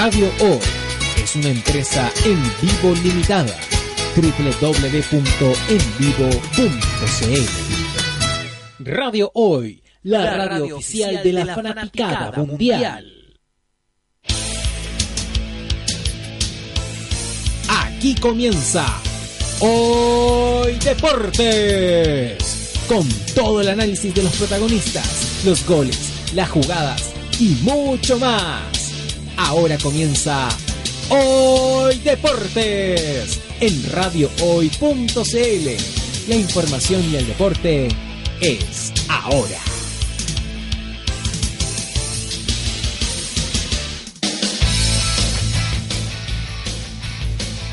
Radio Hoy es una empresa en vivo limitada www.envivo.cl Radio Hoy, la, radio, oficial de la, fanaticada, mundial. Aquí comienza Hoy Deportes, con todo el análisis de los protagonistas, los goles, las jugadas y mucho más. Ahora comienza Hoy Deportes en radiohoy.cl. La información y el deporte es ahora.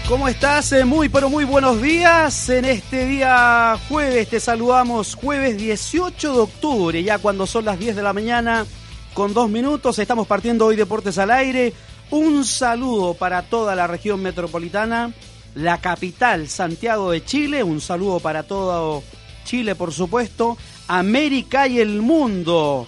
¿Cómo estás? Eh, muy, pero muy buenos días. En este día jueves te saludamos, jueves 18 de octubre, ya cuando son las 10 de la mañana, con dos minutos. Estamos partiendo hoy Deportes al Aire. Un saludo para toda la región metropolitana, la capital, Santiago de Chile. Un saludo para todo Chile, por supuesto. América y el mundo.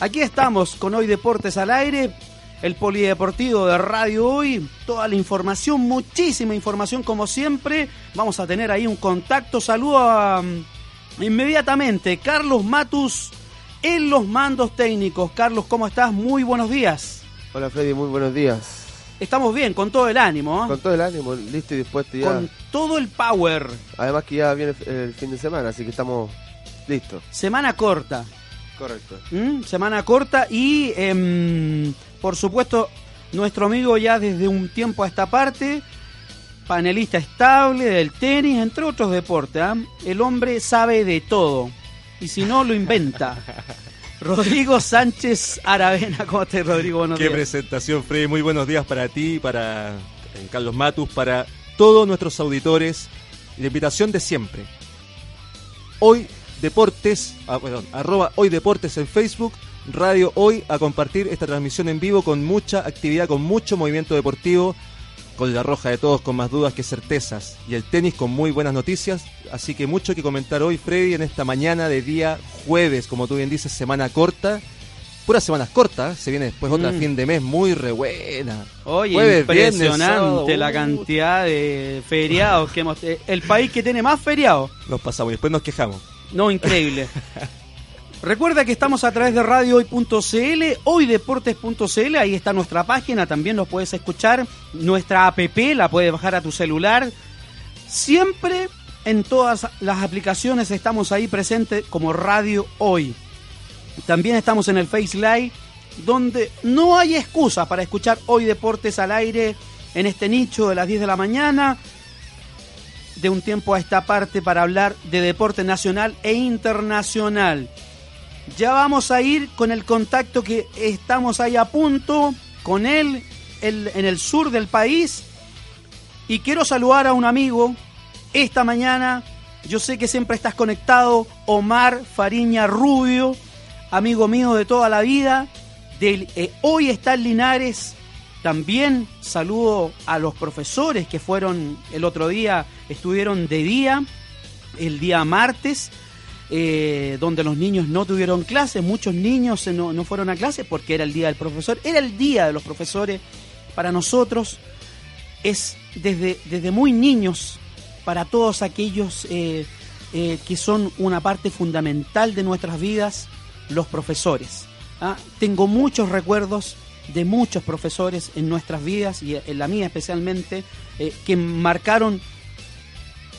Aquí estamos con Hoy Deportes al Aire el Polideportivo de Radio Hoy. Toda la información, muchísima información como siempre. Vamos a tener ahí un contacto. Saludo a, mm, inmediatamente Carlos Matus en los mandos técnicos. Carlos, ¿cómo estás? Muy buenos días. Hola Freddy, muy buenos días. Estamos bien, con todo el ánimo. ¿eh? Con todo el ánimo, listo y dispuesto ya. Con todo el power. Además que ya viene el fin de semana, así que estamos listos. Semana corta. Correcto. ¿Mm? Semana corta y... Em, por supuesto, nuestro amigo ya desde un tiempo a esta parte, panelista estable del tenis, entre otros deportes. ¿ah? El hombre sabe de todo y si no, lo inventa. Rodrigo Sánchez Aravena, ¿cómo estás, Rodrigo? Buenos Qué presentación, Freddy. Muy buenos días para ti, para eh, Carlos Matus, para todos nuestros auditores. La invitación de siempre. Hoy Deportes, ah, perdón, arroba Hoy Deportes en Facebook Radio Hoy a compartir esta transmisión en vivo con mucha actividad, con mucho movimiento deportivo, con la roja de todos con más dudas que certezas y el tenis con muy buenas noticias. Así que mucho que comentar hoy, Freddy, en esta mañana de día jueves, como tú bien dices, semana corta. Puras semanas cortas, se viene después otra mm. fin de mes muy re buena. Oye, impresionante la cantidad de feriados que hemos... Eh, el país que tiene más feriados. Nos pasamos y después nos quejamos. No, increíble. Recuerda que estamos a través de radiohoy.cl, hoydeportes.cl, ahí está nuestra página, también nos puedes escuchar. Nuestra app la puedes bajar a tu celular. Siempre en todas las aplicaciones estamos ahí presentes como Radio Hoy. También estamos en el Face Live, donde no hay excusa para escuchar Hoy Deportes al aire en este nicho de las 10 de la mañana. De un tiempo a esta parte para hablar de deporte nacional e internacional. Ya vamos a ir con el contacto que estamos ahí a punto con él en el sur del país. Y quiero saludar a un amigo esta mañana. Yo sé que siempre estás conectado, Omar Fariña Rubio, amigo mío de toda la vida. Eh, hoy está en Linares. También saludo a los profesores que fueron el otro día, estuvieron de día, el día martes eh, donde los niños no tuvieron clases, muchos niños no, fueron a clase porque era el día del profesor, era el día de los profesores. Para nosotros es desde, desde muy niños, para todos aquellos eh, eh, que son una parte fundamental de nuestras vidas, los profesores. ¿ah? Tengo muchos recuerdos de muchos profesores en nuestras vidas y en la mía especialmente, que marcaron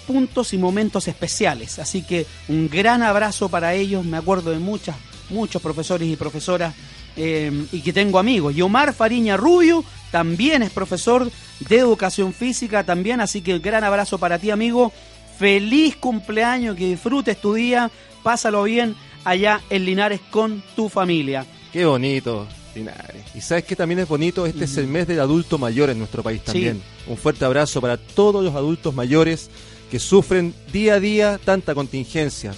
puntos y momentos especiales. Así que un gran abrazo para ellos. Me acuerdo de muchas, muchos profesores y profesoras eh, y que tengo amigos. Y Omar Fariña Rubio también es profesor de educación física también. Así que un gran abrazo para ti, amigo. Feliz cumpleaños, que disfrutes tu día. Pásalo bien allá en Linares con tu familia. Qué bonito. Linares. Y sabes que también es bonito, este es el mes del adulto mayor en nuestro país también. Un fuerte abrazo para todos los adultos mayores que sufren día a día tanta contingencia,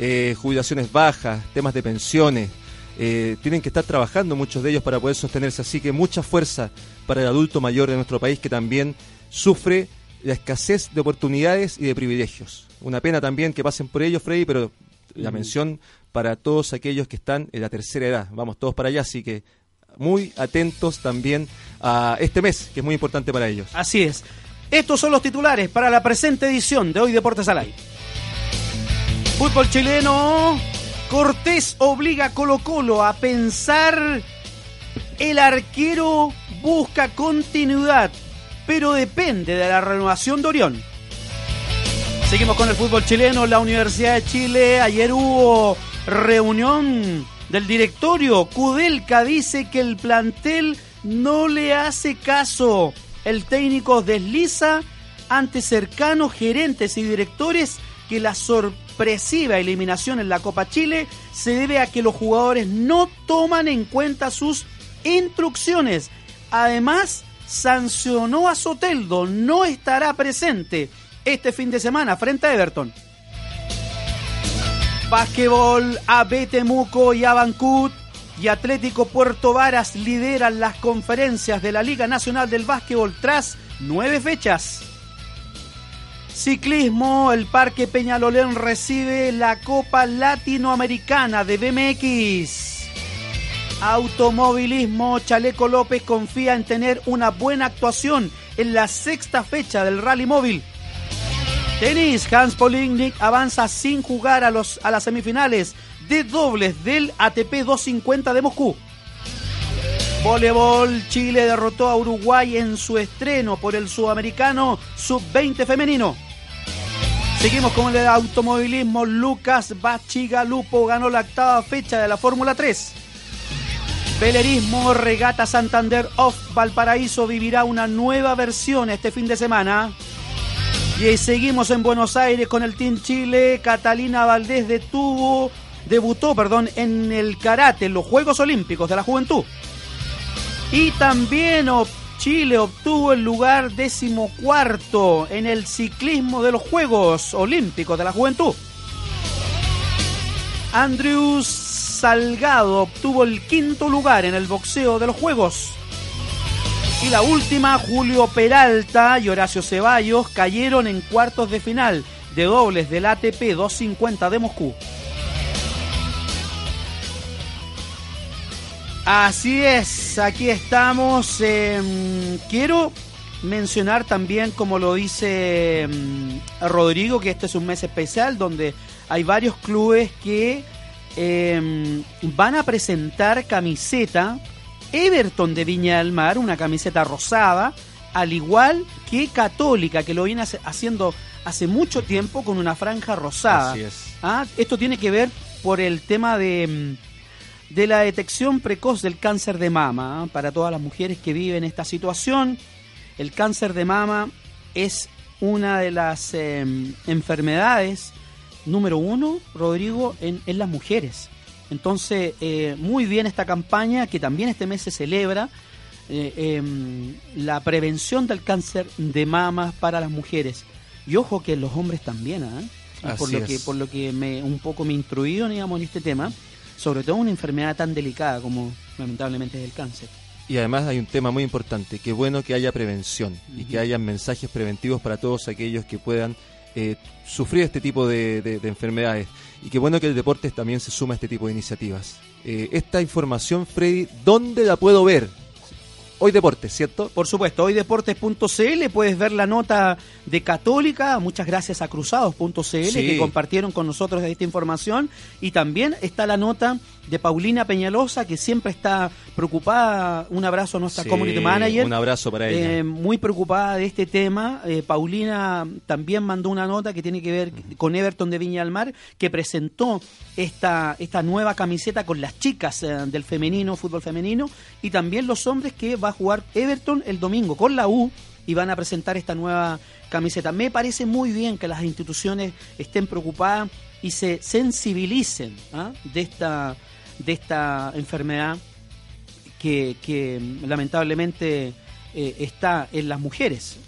eh, jubilaciones bajas, temas de pensiones. Eh, tienen que estar trabajando muchos de ellos para poder sostenerse, así que mucha fuerza para el adulto mayor de nuestro país que también sufre la escasez de oportunidades y de privilegios. Una pena también que pasen por ello, Freddy, pero la mención para todos aquellos que están en la tercera edad. Vamos todos para allá, así que muy atentos también a este mes, que es muy importante para ellos. Así es. Estos son los titulares para la presente edición de Hoy Deportes al. Fútbol chileno. Cortés obliga a Colo Colo a pensar. El arquero busca continuidad, pero depende de la renovación de Orión. Seguimos con el fútbol chileno. La Universidad de Chile. Ayer hubo reunión del directorio. Kudelka dice que el plantel no le hace caso. El técnico desliza ante cercanos gerentes y directores que la sorpresiva eliminación en la Copa Chile se debe a que los jugadores no toman en cuenta sus instrucciones. Además, sancionó a Soteldo, no estará presente este fin de semana frente a Everton. Básquetbol, AB Temuco y Abancut y Atlético Puerto Varas lideran las conferencias de la Liga Nacional del Básquetbol tras nueve fechas. Ciclismo, el Parque Peñalolén recibe la Copa Latinoamericana de BMX. Automovilismo, Chaleco López confía en tener una buena actuación en la sexta fecha del Rally Móvil. Tenis, Hans Polignik avanza sin jugar a, los, a las semifinales de dobles del ATP 250 de Moscú. Voleibol, Chile derrotó a Uruguay en su estreno por el sudamericano sub-20 femenino. Seguimos con el automovilismo. Lucas Bachigalupo ganó la octava fecha de la Fórmula 3. Pelerismo, Regata Santander Off Valparaíso vivirá una nueva versión este fin de semana. Y seguimos en Buenos Aires con el Team Chile. Catalina Valdés detuvo, debutó perdón, en el karate, en los Juegos Olímpicos de la Juventud. Y también Chile obtuvo el lugar decimocuarto en el ciclismo de los Juegos Olímpicos de la Juventud. Andrews Salgado obtuvo el quinto lugar en el boxeo de los Juegos. Y la última, Julio Peralta y Horacio Ceballos cayeron en cuartos de final de dobles del ATP 250 de Moscú. Así es, aquí estamos. Em, quiero mencionar también, como lo dice em, Rodrigo, que este es un mes especial donde hay varios clubes que em, van a presentar camiseta Everton de Viña del Mar, una camiseta rosada, al igual que Católica, que lo viene haciendo hace mucho tiempo con una franja rosada. Así es. Ah, esto tiene que ver por el tema de, de la detección precoz del cáncer de mama. ¿ah? Para todas las mujeres que viven esta situación, el cáncer de mama es una de las em, enfermedades número uno, Rodrigo, en, en las mujeres. Entonces, eh, muy bien esta campaña que también este mes se celebra. Eh, em, la prevención del cáncer de mama para las mujeres. Y ojo que los hombres también, por lo que por lo que me un poco me instruido digamos en este tema, sobre todo una enfermedad tan delicada como lamentablemente es el cáncer. Y además hay un tema muy importante, que bueno que haya prevención y que haya mensajes preventivos para todos aquellos que puedan eh, sufrir este tipo de, enfermedades. Y qué bueno que el deporte también se suma a este tipo de iniciativas. Eh, esta información, Freddy, ¿dónde la puedo ver? Hoy Deportes, ¿cierto? Por supuesto, hoydeportes.cl puedes ver la nota de Católica, muchas gracias a cruzados.cl que compartieron con nosotros esta información y también está la nota de Paulina Peñalosa que siempre está preocupada, un abrazo a nuestra community manager. Un abrazo para ella. Eh, muy preocupada de este tema. Eh, Paulina también mandó una nota que tiene que ver con Everton de Viña del Mar que presentó esta, esta nueva camiseta con las chicas eh, del femenino, fútbol femenino y también los hombres que va a jugar Everton el domingo con la U y van a presentar esta nueva camiseta. Me parece muy bien que las instituciones estén preocupadas y se sensibilicen ¿ah? de, esta, de esta enfermedad que, lamentablemente eh, está en las mujeres.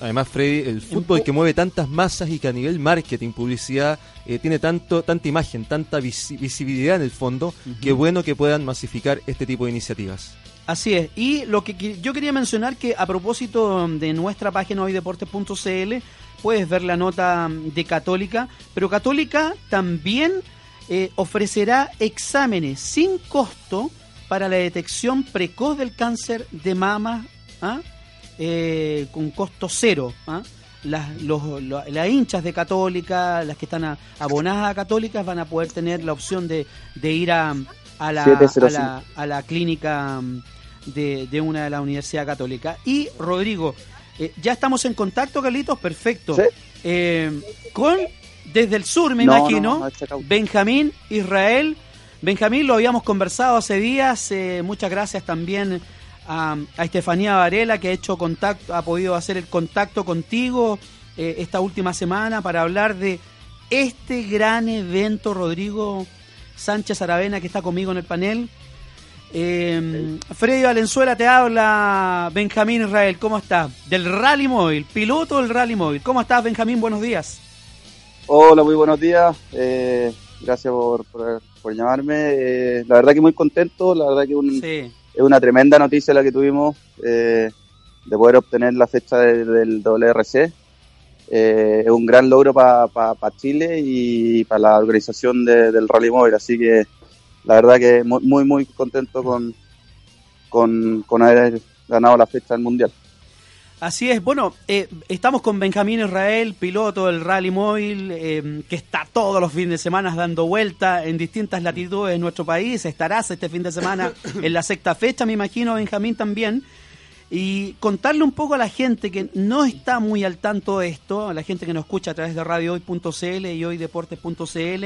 Además, Freddy, el fútbol que mueve tantas masas y que a nivel marketing, publicidad, eh, tiene tanto tanta imagen, tanta visibilidad en el fondo, que bueno que puedan masificar este tipo de iniciativas. Así es. Y lo que yo quería mencionar que a propósito de nuestra página hoydeportes.cl puedes ver la nota de Católica, pero Católica también eh, ofrecerá exámenes sin costo para la detección precoz del cáncer de mama ¿ah? Eh, con costo cero. ¿ah? Las, los, las hinchas de Católica, las que están abonadas a Católicas, van a poder tener la opción de, de ir a, a, la, a, la, a la clínica mm, de, de una de la Universidad Católica. Y Rodrigo, eh, ya estamos en contacto, Carlitos, perfecto. Eh, con, desde el sur, me imagino, Benjamín Israel. Benjamín, lo habíamos conversado hace días. Eh, muchas gracias también a, Estefanía Varela, que ha hecho contacto, ha podido hacer el contacto contigo esta última semana para hablar de este gran evento, Rodrigo Sánchez Aravena, que está conmigo en el panel. Eh, Freddy Valenzuela te habla, Benjamín Israel, ¿cómo estás? Del Rally Móvil, piloto del Rally Móvil. ¿Cómo estás, Benjamín? Buenos días. Hola, muy buenos días. Eh, gracias por, por, llamarme. Eh, la verdad que muy contento, la verdad que es una tremenda noticia la que tuvimos eh, de poder obtener la fecha del WRC. es un gran logro para Chile y para la organización del Rally Móvil, así que la verdad que muy, muy contento con, con, haber ganado la fecha del Mundial. Así es, bueno, eh, estamos con Benjamín Israel, piloto del Rally Móvil, eh, que está todos los fines de semana dando vuelta en distintas latitudes de nuestro país. Estarás este fin de semana en la sexta fecha, me imagino, Benjamín también. Y contarle un poco a la gente que no está muy al tanto de esto, a la gente que nos escucha a través de radiohoy.cl y hoydeportes.cl,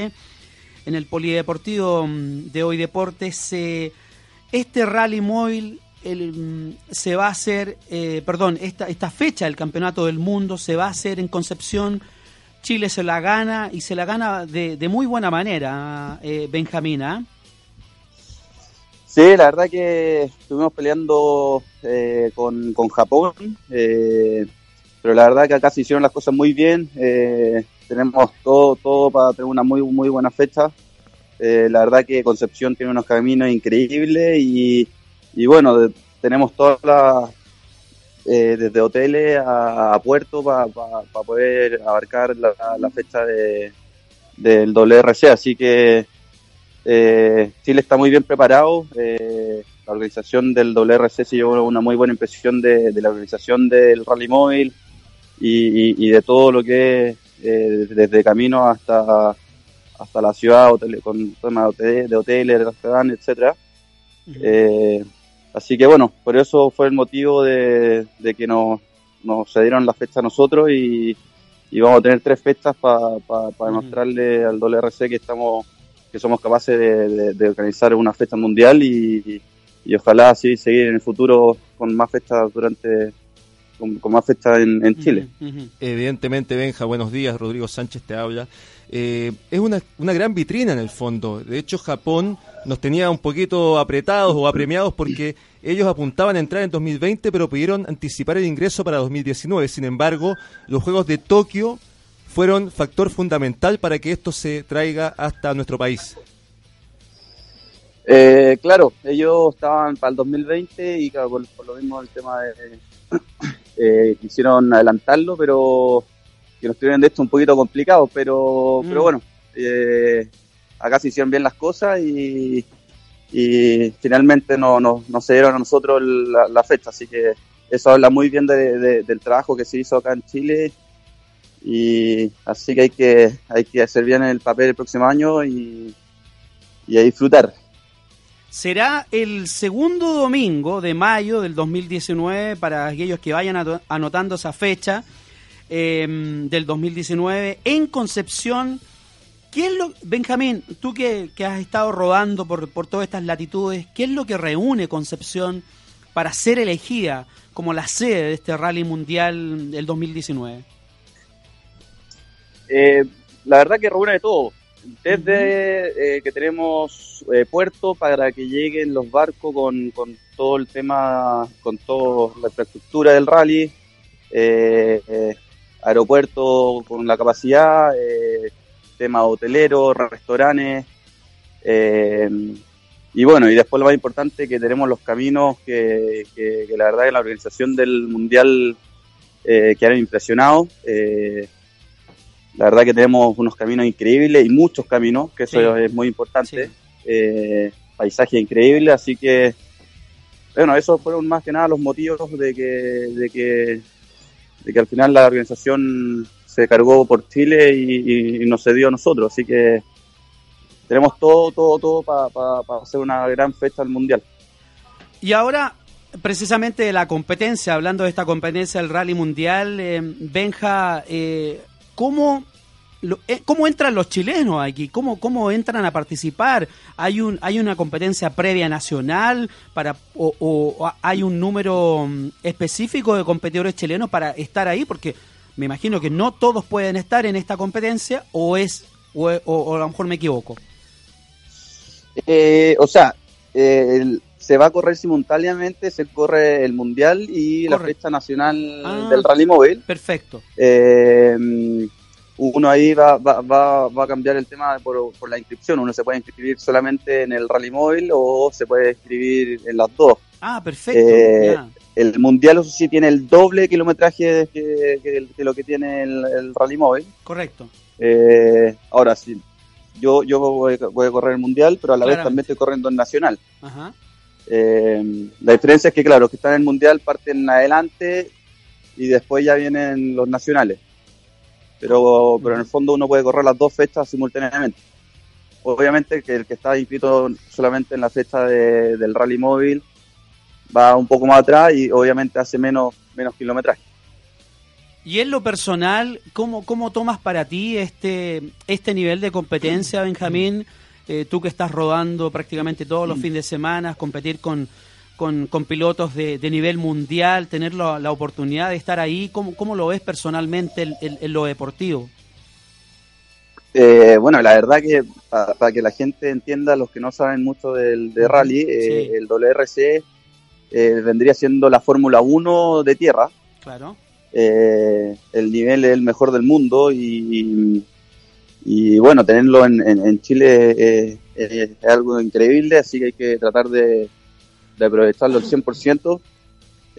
en el Polideportivo mm, de Hoy Deportes. este rally móvil mm, se va a hacer, eh, perdón, esta, esta fecha del Campeonato del Mundo se va a hacer en Concepción. Chile se la gana y se la gana de, de muy buena manera, eh, Benjamina. ¿ah? Sí, la verdad que estuvimos peleando eh, con, con, Japón, pero la verdad que acá se hicieron las cosas muy bien tenemos todo, todo para tener una muy, muy buena fecha. Eh, la verdad que Concepción tiene unos caminos increíbles y, y bueno, tenemos todas las, eh, desde hoteles a, puerto para poder abarcar la, fecha de, del WRC, así que eh, Chile está muy bien preparado. la organización del WRC se llevó una muy buena impresión de, la organización del Rally Móvil y, y de todo lo que es eh, desde camino hasta hasta la ciudad con temas de, hoteles, de restaurantes, etcétera. Eh, así que bueno, por eso fue el motivo de, que nos, nos dieron la fecha a nosotros y, vamos a tener tres fechas para demostrarle al WRC que estamos que somos capaces de, organizar una fecha mundial y, y, ojalá así seguir en el futuro con más fechas durante con, más fecha en, Chile. Evidentemente, Benja, buenos días, Rodrigo Sánchez te habla. Eh, es una, una gran vitrina en el fondo. De hecho, Japón nos tenía un poquito apretados o apremiados porque ellos apuntaban a entrar en 2020, pero pidieron anticipar el ingreso para 2019. Sin embargo, los Juegos de Tokio fueron factor fundamental para que esto se traiga hasta nuestro país. Eh, claro, ellos estaban para el 2020 y por, lo mismo el tema de, eh, quisieron adelantarlo, pero que nos tuvieron de esto un poquito complicado, pero, pero mm. bueno, eh, acá se hicieron bien las cosas y, y finalmente no, no, no, se dieron a nosotros la, fecha, así que eso habla muy bien de, del trabajo que se hizo acá en Chile y así que hay que, hay que hacer bien el papel el próximo año y, y a disfrutar será el segundo domingo de mayo del 2019 para aquellos que vayan anotando esa fecha em, del 2019 en Concepción. ¿Qué es lo, Benjamín, tú que, has estado rodando por, por todas estas latitudes, qué es lo que reúne Concepción para ser elegida como la sede de este rally mundial del 2019? Eh, la verdad que reúne de todo desde eh, que tenemos eh, puerto para que lleguen los barcos con, con, todo el tema, con toda la infraestructura del rally, eh, aeropuerto con la capacidad, tema hotelero, restaurantes, y bueno, y después lo más importante que tenemos los caminos que, que, que la verdad que la organización del mundial que han impresionado. La verdad que tenemos unos caminos increíbles y muchos caminos, que eso es muy importante. Eh, paisaje increíble, así que bueno, esos fueron más que nada los motivos de que, de que, de que al final la organización se cargó por Chile y, y, nos cedió a nosotros. Así que tenemos todo, todo, todo para hacer una gran fecha al Mundial. Y ahora, precisamente de la competencia, hablando de esta competencia del Rally Mundial, eh, Benja, eh, ¿cómo eh, ¿Cómo entran los chilenos aquí? ¿Cómo, ¿Cómo entran a participar? ¿Hay un hay una competencia previa nacional para o, hay un número mm, específico de competidores chilenos para estar ahí? Porque me imagino que no todos pueden estar en esta competencia o es o, a lo mejor me equivoco. Eh, o sea, se va a correr simultáneamente, se corre el mundial y la fecha nacional ah, del rally móvil. Perfecto. Eh, uno ahí va, va, va, a cambiar el tema por, por, la inscripción. Uno se puede inscribir solamente en el rally móvil o se puede inscribir en las dos. Ah, perfecto. Eh, el mundial, eso sí, tiene el doble kilometraje que, que, lo que tiene el, rally móvil. Correcto. Eh, ahora sí, yo, yo voy, a correr el mundial, pero a la vez también estoy corriendo el nacional. Ajá. Eh, la diferencia es que, claro, los que están en el mundial parten adelante y después ya vienen los nacionales pero, pero en el fondo uno puede correr las dos fechas simultáneamente. Obviamente que el que está inscrito solamente en la fecha del rally móvil va un poco más atrás y obviamente hace menos, menos kilometraje. Y en lo personal, ¿cómo, ¿cómo tomas para ti este, este nivel de competencia, Benjamín? Eh, tú que estás rodando prácticamente todos los fines de semana, competir con, con, con pilotos de, de, nivel mundial, tener la, la, oportunidad de estar ahí, ¿cómo, cómo lo ves personalmente en, lo deportivo? Eh, bueno, la verdad que para, que la gente entienda, los que no saben mucho del de rally, eh, el WRC eh, vendría siendo la Fórmula 1 de tierra. Claro. el nivel es el mejor del mundo y, y bueno, tenerlo en, en, Chile es algo increíble, así que hay que tratar de, de aprovecharlo al 100%.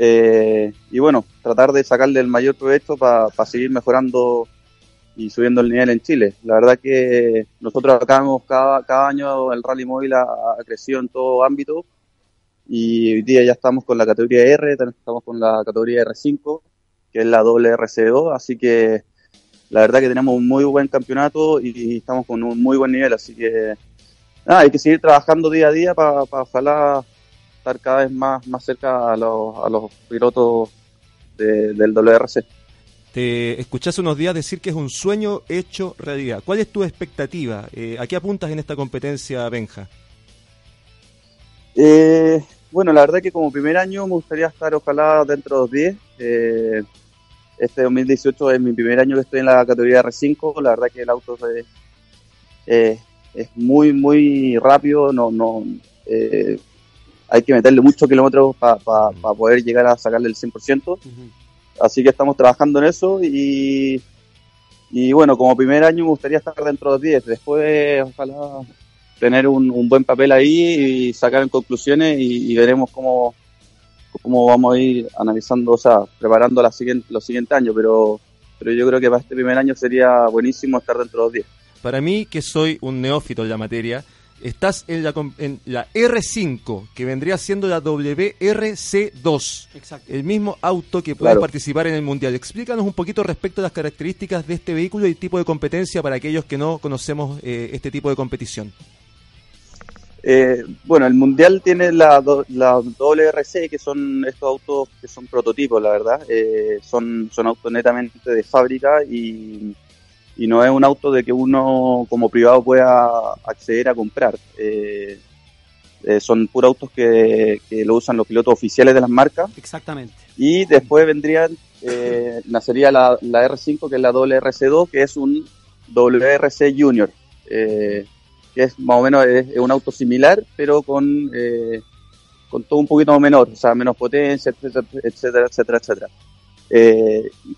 Eh, y bueno, tratar de sacarle el mayor provecho para seguir mejorando y subiendo el nivel en Chile. La verdad que nosotros acá cada, cada año el rally móvil ha, crecido en todo ámbito y hoy día ya estamos con la categoría R, estamos con la categoría R5, que es la doble RC2, así que la verdad que tenemos un muy buen campeonato y estamos con un muy buen nivel, así que nada, hay que seguir trabajando día a día para ojalá estar cada vez más, más cerca a los, a los pilotos del WRC. Te escuché hace unos días decir que es un sueño hecho realidad. ¿Cuál es tu expectativa? Eh, ¿A qué apuntas en esta competencia, Benja? Eh, bueno, la verdad que como primer año me gustaría estar ojalá dentro de los 10. Eh, este 2018 es mi primer año que estoy en la categoría R5. La verdad que el auto es, es muy, muy rápido. No, no, eh, hay que meterle muchos kilómetros para poder llegar a sacarle el 100%. Así que estamos trabajando en eso y, y bueno, como primer año me gustaría estar dentro de 10. Después, ojalá tener un, buen papel ahí y sacar en conclusiones y, veremos cómo, cómo vamos a ir analizando, o sea, preparando la siguiente, los siguientes años. Pero, pero yo creo que para este primer año sería buenísimo estar dentro de los 10. Para mí, que soy un neófito en la materia, estás en la, en la R5, que vendría siendo la WRC2. Exacto. El mismo auto que puede participar en el Mundial. Explícanos un poquito respecto a las características de este vehículo y el tipo de competencia para aquellos que no conocemos eh, este tipo de competición. Eh, bueno, el Mundial tiene la, la WRC, que son estos autos que son prototipos, la verdad. Eh, son, son autos netamente de fábrica y y no es un auto de que uno como privado pueda acceder a comprar. Eh, eh, son puros autos que, lo usan los pilotos oficiales de las marcas. Exactamente. Y después vendrían, eh, nacería la, la, R5, que es la WRC2, que es un WRC Junior, que es más o menos es, un auto similar, pero con, con todo un poquito menor, o sea, menos potencia, etcétera, etcétera, etcétera. etcétera.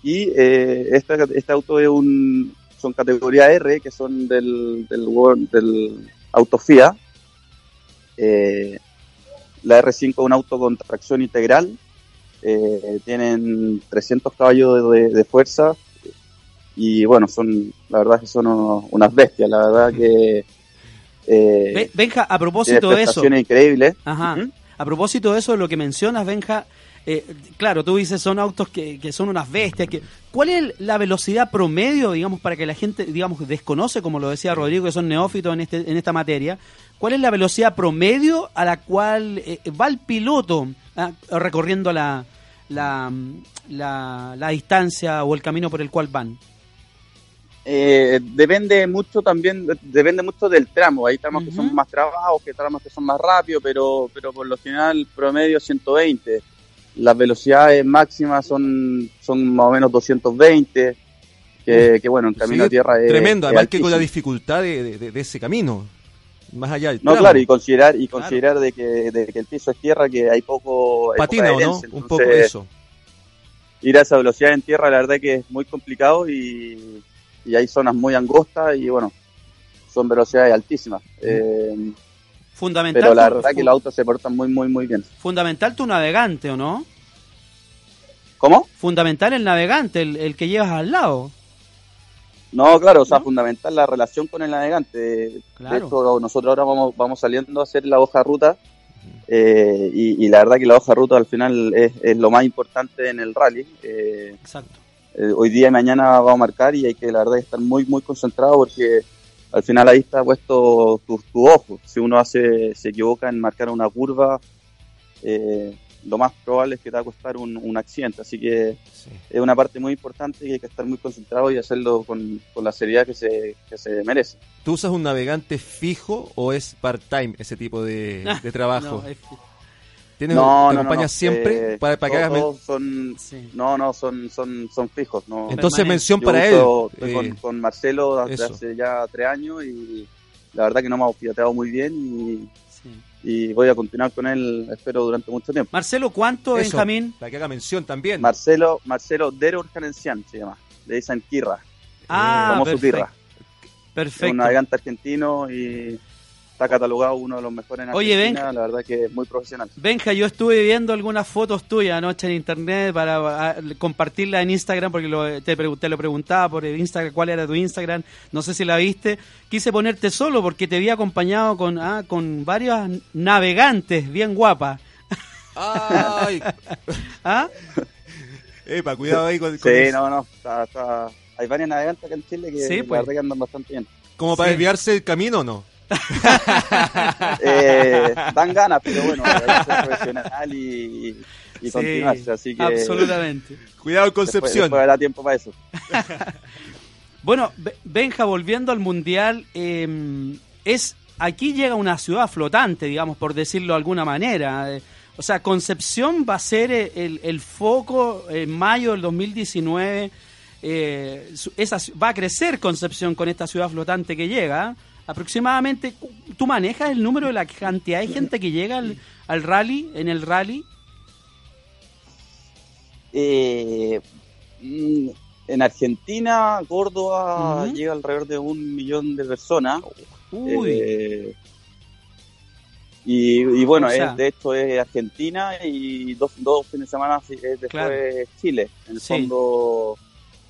y este, este auto es un, son categoría R, que son del, del, auto FIA. Eh, la R5 es un auto con tracción integral. Eh, tienen 300 caballos de, fuerza. Y bueno, son, la verdad que son unas bestias. La verdad que. Eh, Benja, a propósito de eso. increíbles. Ajá. A propósito de eso, lo que mencionas, Benja, eh, claro, tú dices son autos que, que son unas bestias. Que, ¿Cuál es la velocidad promedio, digamos, para que la gente, digamos, desconoce, como lo decía Rodrigo, que son neófitos en, este, en esta materia? ¿Cuál es la velocidad promedio a la cual eh, va el piloto ah, recorriendo la, la, la, la distancia o el camino por el cual van? Eh, depende mucho también, depende mucho del tramo. Hay tramos que son más trabajados, que tramos que son más rápidos, pero, pero por lo general promedio 120. Las velocidades máximas son, son más o menos 220, que, que bueno, en camino a tierra es Tremendo, es además que con la dificultad de, de- de ese camino, más allá del No, tramo. claro, y considerar y considerar de, que, de que el piso es tierra, que hay poco... hay poca Patina, ¿o no? adherencia, Un poco entonces, eso. Ir a esa velocidad en tierra, la verdad que es muy complicado y, y hay zonas muy angostas y bueno, son velocidades altísimas. Eh, Fundamental, pero la verdad que los autos se portan muy, muy, muy bien. fundamental tu navegante, ¿o no? ¿Cómo? Fundamental el navegante, el, el que llevas al lado. No, claro, o sea, fundamental la relación con el navegante. Claro. De hecho, nosotros ahora vamos, vamos saliendo a hacer la hoja de ruta eh, y, y la verdad que la hoja de ruta al final es, es lo más importante en el rally. Eh, Exacto. Eh, hoy día y mañana vamos a marcar y hay que la verdad estar muy, muy concentrado porque al final ahí está puesto tu, tu ojo. Si uno hace, se equivoca en marcar una curva, eh, lo más probable es que te va a costar un, un accidente. Así que Sí. es una parte muy importante y hay que estar muy concentrado y hacerlo con, con la seriedad que se, que se merece. ¿Tú usas un navegante fijo o es part-time ese tipo de, de trabajo? No, es- ¿Tienes, No, ¿Te no, no, acompañas no. siempre Eh, para, para que hagas men- son, sí. no, no, son, son, son fijos. No. Entonces Permanente. mención Yo para él. estoy eh, con, con Marcelo desde eso. hace ya tres años y la verdad que nos hemos fiateado muy bien y, sí. y voy a continuar con él, espero, durante mucho tiempo. Marcelo, ¿cuánto, eso, Benjamín? Para que haga mención también. Marcelo, Marcelo Dero se llama, le dicen Kirra, Ah, famoso perfecto. Kirra. Perfecto. un navegante argentino y está catalogado uno de los mejores en Oye, Argentina, ven- la verdad que es muy profesional. Benja, yo estuve viendo algunas fotos tuyas anoche en internet para ah, compartirla en Instagram porque lo- te, te lo preguntaba por el Instagram cuál era tu Instagram, no sé si la viste. Quise ponerte solo porque te vi acompañado con, ah, con varios navegantes bien guapas. ¡Ay! ¿Ah? Epa, cuidado ahí con, Sí, con eso. no, no, está- está- hay varios navegantes acá en Chile que Sí, la pues. verdad que andan bastante bien. ¿Como para Sí. desviarse del camino o no? Eh, dan ganas, pero bueno, hay que ser profesional y, y Sí, continuarse, así que Absolutamente. Cuidado, Concepción. después habrá tiempo para eso. Bueno, Be- Benja, volviendo al Mundial, eh, es aquí llega una ciudad flotante, digamos, por decirlo de alguna manera. Eh, o sea, Concepción va a ser eh, el, el foco en mayo del 2019. eh, su- esa, va a crecer Concepción con esta ciudad flotante que llega. Aproximadamente, ¿tú manejas el número de la cantidad de gente que llega al, al rally, en el rally? Eh, mm, en Argentina, Córdoba llega alrededor de un millón de personas. Uy, Eh, y, y bueno, O sea- es- de hecho es Argentina y dos, dos fines de semana es después Claro. Chile. En el Sí. fondo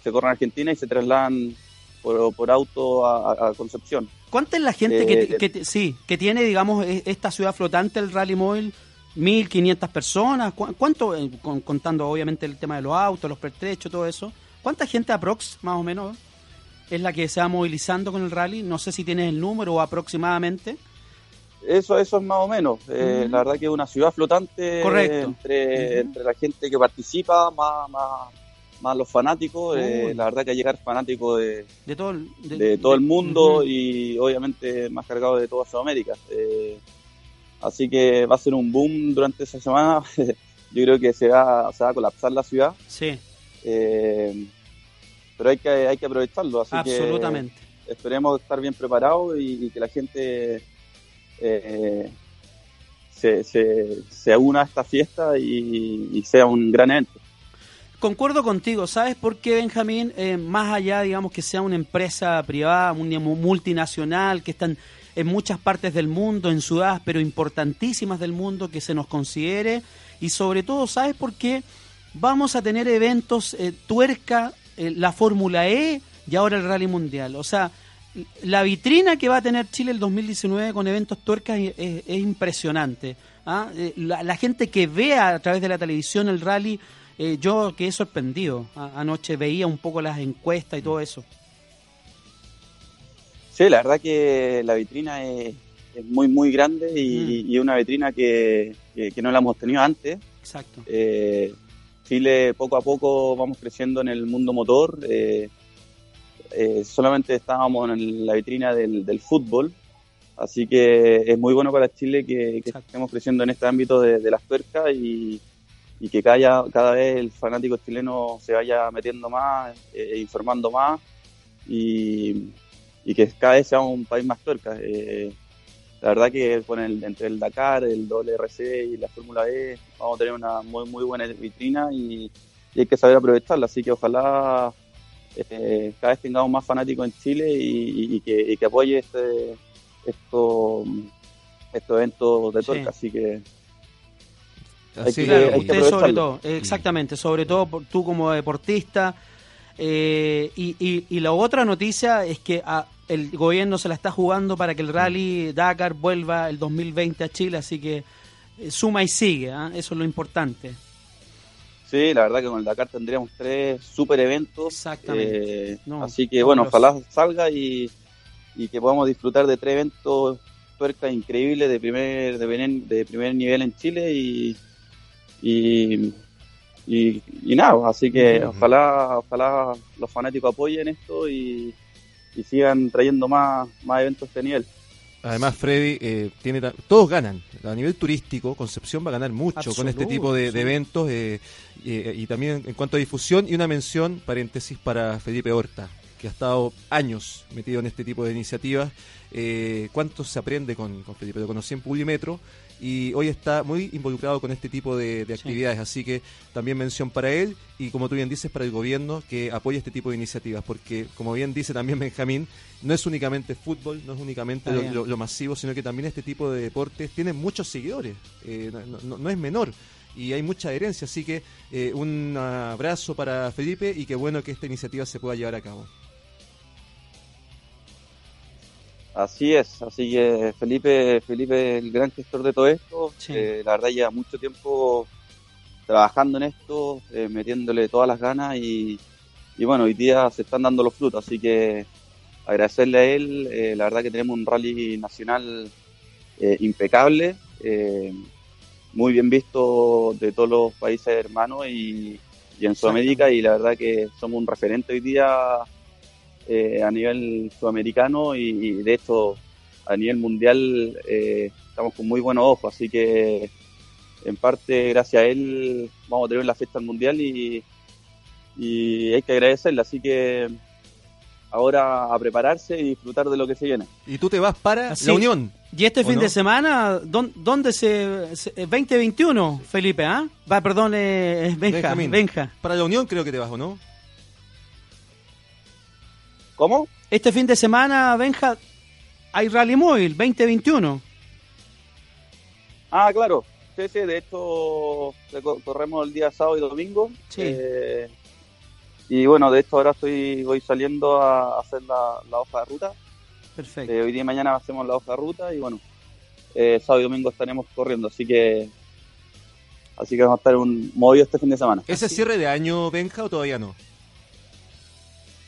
se corren a Argentina y se trasladan por, por auto a, Concepción. ¿Cuánta es la gente que, Eh, que te- sí, que tiene, digamos, e- esta ciudad flotante, el Rally Móvil? ¿1.500 personas? ¿Cu- ¿Cuánto, eh, con- contando obviamente el tema de los autos, los pertrechos, todo eso? ¿Cuánta gente aprox, más o menos, es la que se va movilizando con el rally? No sé si tienes el número o aproximadamente. Eso, eso es más o menos. Eh. La verdad que es una ciudad flotante Correcto. entre, entre la gente que participa, más, más, más los fanáticos. Eh, la verdad que llegar fanático de, De todo el, de- de todo el mundo y obviamente más cargado de toda Sudamérica. Eh, así que va a ser un boom durante esa semana. Yo creo que se va, se va a colapsar la ciudad, Sí, eh, pero hay que, hay que aprovecharlo. Así absolutamente. que esperemos estar bien preparados y, y que la gente se, se, se una a esta fiesta y, y sea un gran evento. Concuerdo contigo, ¿sabes por qué, Benjamín? Eh, más allá, digamos, que sea una empresa privada, una multinacional, que están en muchas partes del mundo, en ciudades, pero importantísimas del mundo, que se nos considere. Y sobre todo, ¿sabes por qué? Vamos a tener eventos eh, tuerca, eh, la Fórmula E y ahora el Rally Mundial. O sea, la vitrina que va a tener Chile el 2019 con eventos tuercas es, es- es impresionante. ¿ah? Eh, la, gente que vea a través de la televisión el rally, eh, yo quedé sorprendido. Anoche veía un poco las encuestas y todo eso. Sí, la verdad que la vitrina es, muy, muy grande y, mm. una vitrina que, no la hemos tenido antes. Exacto. Eh, Chile poco a poco vamos creciendo en el mundo motor. Eh, eh, solamente estábamos en la vitrina del, fútbol, así que es muy bueno para Chile que, estemos creciendo en este ámbito de, las tuercas y, que cada, cada vez el fanático chileno se vaya metiendo más, eh, informando más y, que cada vez sea un país más tuerca. Eh, la verdad que con el, entre el Dakar, el WRC y la Fórmula E vamos a tener una muy muy buena vitrina y, hay que saber aprovecharla. Así que ojalá eh, cada vez tengamos más fanáticos en Chile y, que, apoye este, estos eventos de tuerca. Así que Así que, usted sobre todo, exactamente, sobre todo tú como deportista. Eh, y, y, y, la otra noticia es que a, el gobierno se la está jugando para que el rally Dakar vuelva el 2020 a Chile, así que eh, suma y sigue, ¿ah? eso es lo importante. Sí, la verdad que con el Dakar tendríamos tres super eventos. Exactamente. Eh, así que bueno, ojalá salga y, que podamos disfrutar de tres eventos tuerca increíbles de primer, de, primer nivel en Chile y, y, y, nada, así que ojalá, ojalá los fanáticos apoyen esto y, y sigan trayendo más, más eventos de nivel. Además, Freddy, eh, tiene todos ganan. A nivel turístico, Concepción va a ganar mucho con este tipo de, eventos eh, eh, y también en cuanto a difusión. Y una mención, paréntesis, para Felipe Horta, que ha estado años metido en este tipo de iniciativas. ¿Cuánto se aprende con, Felipe? Lo conocí en Publimetro y hoy está muy involucrado con este tipo de, actividades. Así que también mención para él y como tú bien dices, para el gobierno que apoye este tipo de iniciativas, porque como bien dice también Benjamín, no es únicamente fútbol, no es únicamente lo, masivo, sino que también este tipo de deportes tiene muchos seguidores, eh, no, es menor y hay mucha adherencia. Así que eh, un abrazo para Felipe y qué bueno que esta iniciativa se pueda llevar a cabo. Así es, así que Felipe, Felipe el gran gestor de todo esto, eh, la verdad lleva mucho tiempo trabajando en esto, eh, metiéndole todas las ganas y, bueno, hoy día se están dando los frutos, así que agradecerle a él, eh, la verdad que tenemos un rally nacional impecable, muy bien visto de todos los países hermanos y, y en Sudamérica y la verdad que somos un referente hoy día eh, a nivel sudamericano y, de hecho a nivel mundial eh, estamos con muy buenos ojos, así que en parte gracias a él vamos a tener la fiesta mundial y, y hay que agradecerle, así que ahora a prepararse y disfrutar de lo que se viene. Y tú te vas para la Unión. Y este fin de semana, ¿dónde se, 2021, Felipe, ¿ah? Va, perdón, eh, Benja, Benja. Para la Unión creo que te vas, ¿o no? ¿Cómo? Este fin de semana, Benja, hay Rally Móvil 2021. Ah, claro. Sí, sí, de hecho corremos el día sábado y domingo. Sí. Eh, y bueno, de hecho ahora estoy voy saliendo a hacer la, hoja de ruta. Perfecto. Eh, hoy día y mañana hacemos la hoja de ruta y bueno, eh, sábado y domingo estaremos corriendo, así que así que vamos a estar un movido este fin de semana. ¿Ese cierre de año, Benja, o todavía no?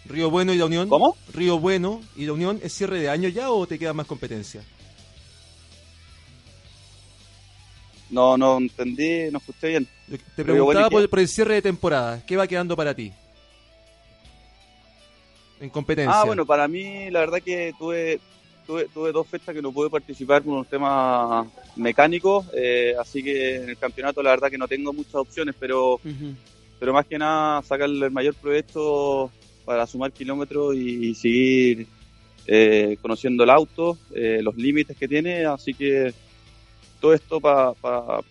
Río Bueno y la Unión. ¿Cómo? Río Bueno y la Unión, ¿es cierre de año ya o te queda más competencia? No, no entendí, no escuché bien. Te preguntaba por, el cierre de temporada. ¿Qué va quedando para ti? En competencia. Ah, bueno, para mí la verdad que tuve, tuve, tuve dos fechas que no pude participar por unos temas mecánicos, eh, así que en el campeonato la verdad que no tengo muchas opciones, pero, pero más que nada sacarle el mayor provecho para sumar kilómetros y, seguir eh, conociendo el auto, eh, los límites que tiene, así que todo esto para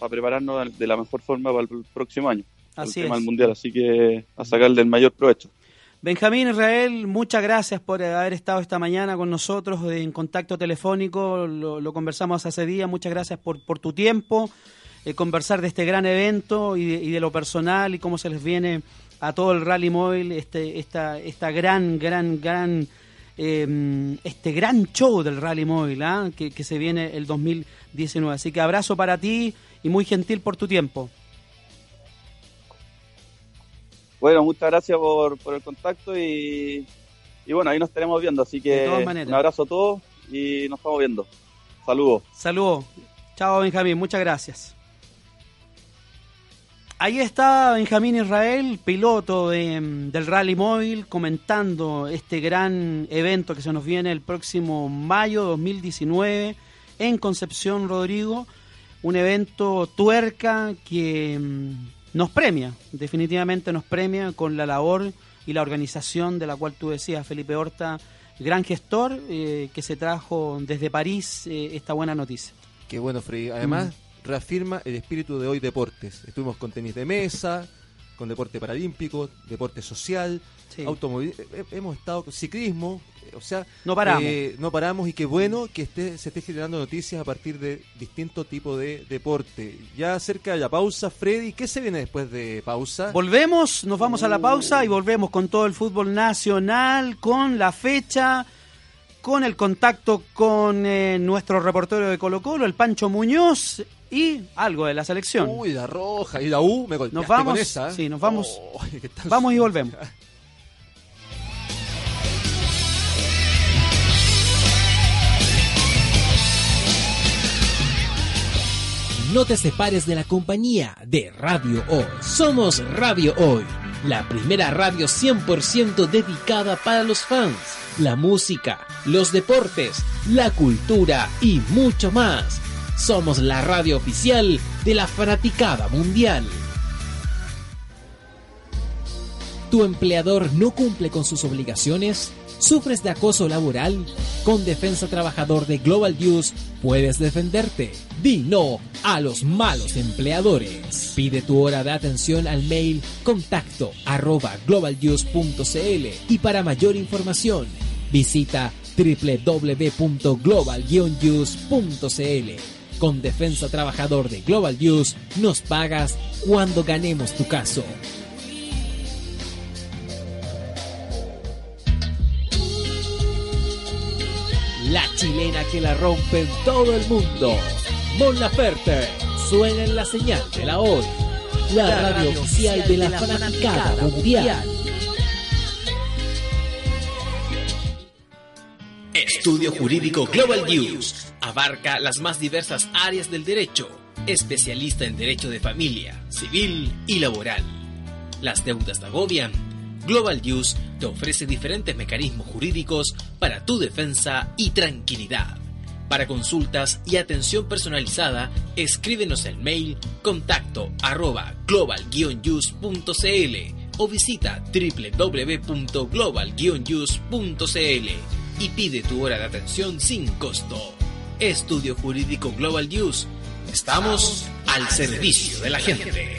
prepararnos de la mejor forma para el próximo año, así el tema del mundial, así que a sacarle el mayor provecho. Benjamín Israel, muchas gracias por haber estado esta mañana con nosotros en contacto telefónico, lo, conversamos hace día, muchas gracias por, por tu tiempo, eh, conversar de este gran evento y y de lo personal y cómo se les viene a todo el rally móvil, este, esta, esta gran, gran, gran eh, este gran show del Rally Móvil ¿ah? que, que se viene el 2019. Así que abrazo para ti y muy gentil por tu tiempo. Bueno, muchas gracias por, por el contacto y, y bueno, ahí nos estaremos viendo. Así De que todas maneras. un abrazo a todos y nos estamos viendo. Saludos. Saludos. Chao, Benjamín. Muchas gracias. Ahí está Benjamín Israel, piloto de, mm, del Rally Móvil, comentando este gran evento que se nos viene el próximo mayo 2019 en Concepción, Rodrigo. Un evento tuerca que mm, nos premia, definitivamente nos premia con la labor y la organización de la cual tú decías, Felipe Horta, gran gestor eh, que se trajo desde París eh, esta buena noticia. Qué bueno, Freddy. Además, Mm. Reafirma el espíritu de hoy deportes. Estuvimos con tenis de mesa, con deporte paralímpico, deporte social, Sí. automóvil. eh, Hemos estado con ciclismo. eh, O sea, No paramos. eh, no paramos y qué bueno que esté, se esté generando noticias a partir de distintos tipos de deporte. Ya cerca de la pausa, Freddy, ¿qué se viene después de pausa? Volvemos, nos vamos a la pausa y volvemos con todo el fútbol nacional, con la fecha, con el contacto con eh, nuestro reportero de Colo Colo, el Pancho Muñoz, y algo de la selección. Uy, la roja y la U, me golpeaste Nos vamos, con esa. ¿eh? sí, nos vamos. Oh, Vamos y volvemos. No te separes de la compañía de Radio Hoy. Somos Radio Hoy, la primera radio 100% dedicada para los fans, la música, los deportes, la cultura y mucho más. Somos la radio oficial de la fanaticada mundial. ¿Tu empleador no cumple con sus obligaciones? ¿Sufres de acoso laboral? Con Defensa Trabajador de Global News puedes defenderte. Di no a los malos empleadores. Pide tu hora de atención al mail contacto arroba globalnews.cl y para mayor información visita www.global-news.cl. Con Defensa Trabajador de Global News nos pagas cuando ganemos tu caso. La chilena que la rompe en todo el mundo. Mon Laferte suena en la señal de la hoy. La, radio, oficial de la, fanaticada mundial. Estudio Jurídico Global News abarca las más diversas áreas del derecho, especialista en derecho de familia, civil y laboral. Las deudas te agobian. Global News te ofrece diferentes mecanismos jurídicos para tu defensa y tranquilidad. Para consultas y atención personalizada, escríbenos el mail contacto arroba global o visita www.global y pide tu hora de atención sin costo. Estudio Jurídico Global News. Estamos al servicio de la gente.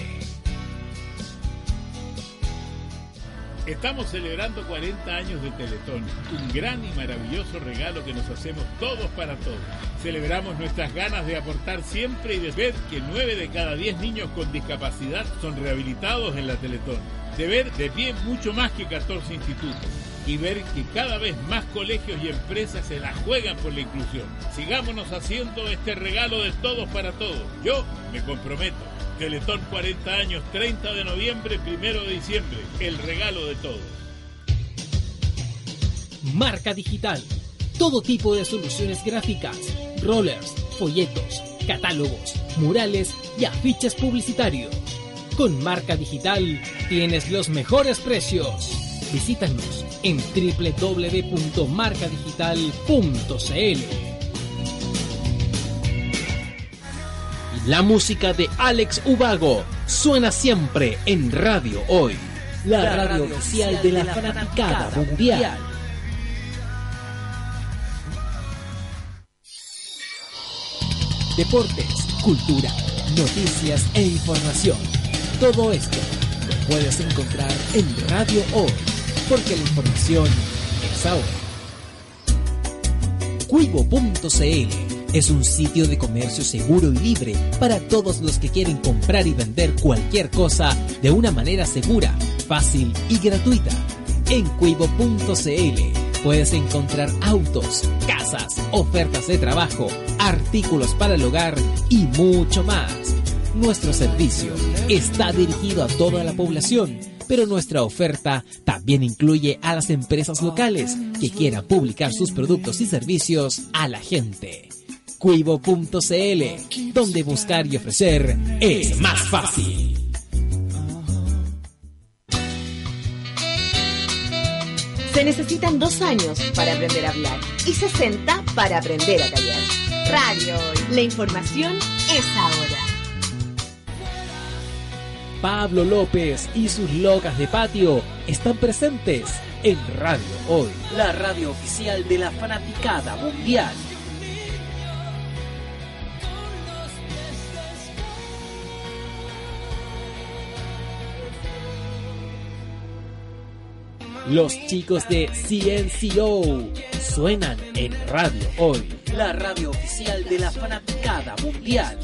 Estamos celebrando 40 años de Teletón, un gran y maravilloso regalo que nos hacemos todos para todos. Celebramos nuestras ganas de aportar siempre y de ver que 9 de cada 10 niños con discapacidad son rehabilitados en la Teletón. De ver de pie mucho más que 14 institutos y ver que cada vez más colegios y empresas se la juegan por la inclusión. Sigámonos haciendo este regalo de todos para todos. Yo me comprometo. Teletón 40 años, 30 de noviembre, 1 de diciembre. El regalo de todos. Marca digital. Todo tipo de soluciones gráficas, rollers, folletos, catálogos, murales y afiches publicitarios. Con Marca Digital tienes los mejores precios. Visítanos en www.marcadigital.cl. La música de Alex Ubago suena siempre en Radio Hoy, la, radio, oficial de la fanaticada mundial. Deportes, cultura, noticias e información. Todo esto lo puedes encontrar en Radio Hoy, porque la información es ahora. Cuivo.cl es un sitio de comercio seguro y libre para todos los que quieren comprar y vender cualquier cosa de una manera segura, fácil y gratuita. En cuivo.cl puedes encontrar autos, casas, ofertas de trabajo, artículos para el hogar y mucho más. Nuestro servicio está dirigido a toda la población, pero nuestra oferta también incluye a las empresas locales que quieran publicar sus productos y servicios a la gente. Cuivo.cl, donde buscar y ofrecer es más fácil. Se necesitan dos años para aprender a hablar y 60 para aprender a callar. Radio, la información es ahora. Pablo López y sus locas de patio están presentes en Radio Hoy, la radio oficial de la fanaticada mundial. Los chicos de CNCO suenan en Radio Hoy, la radio oficial de la fanaticada mundial.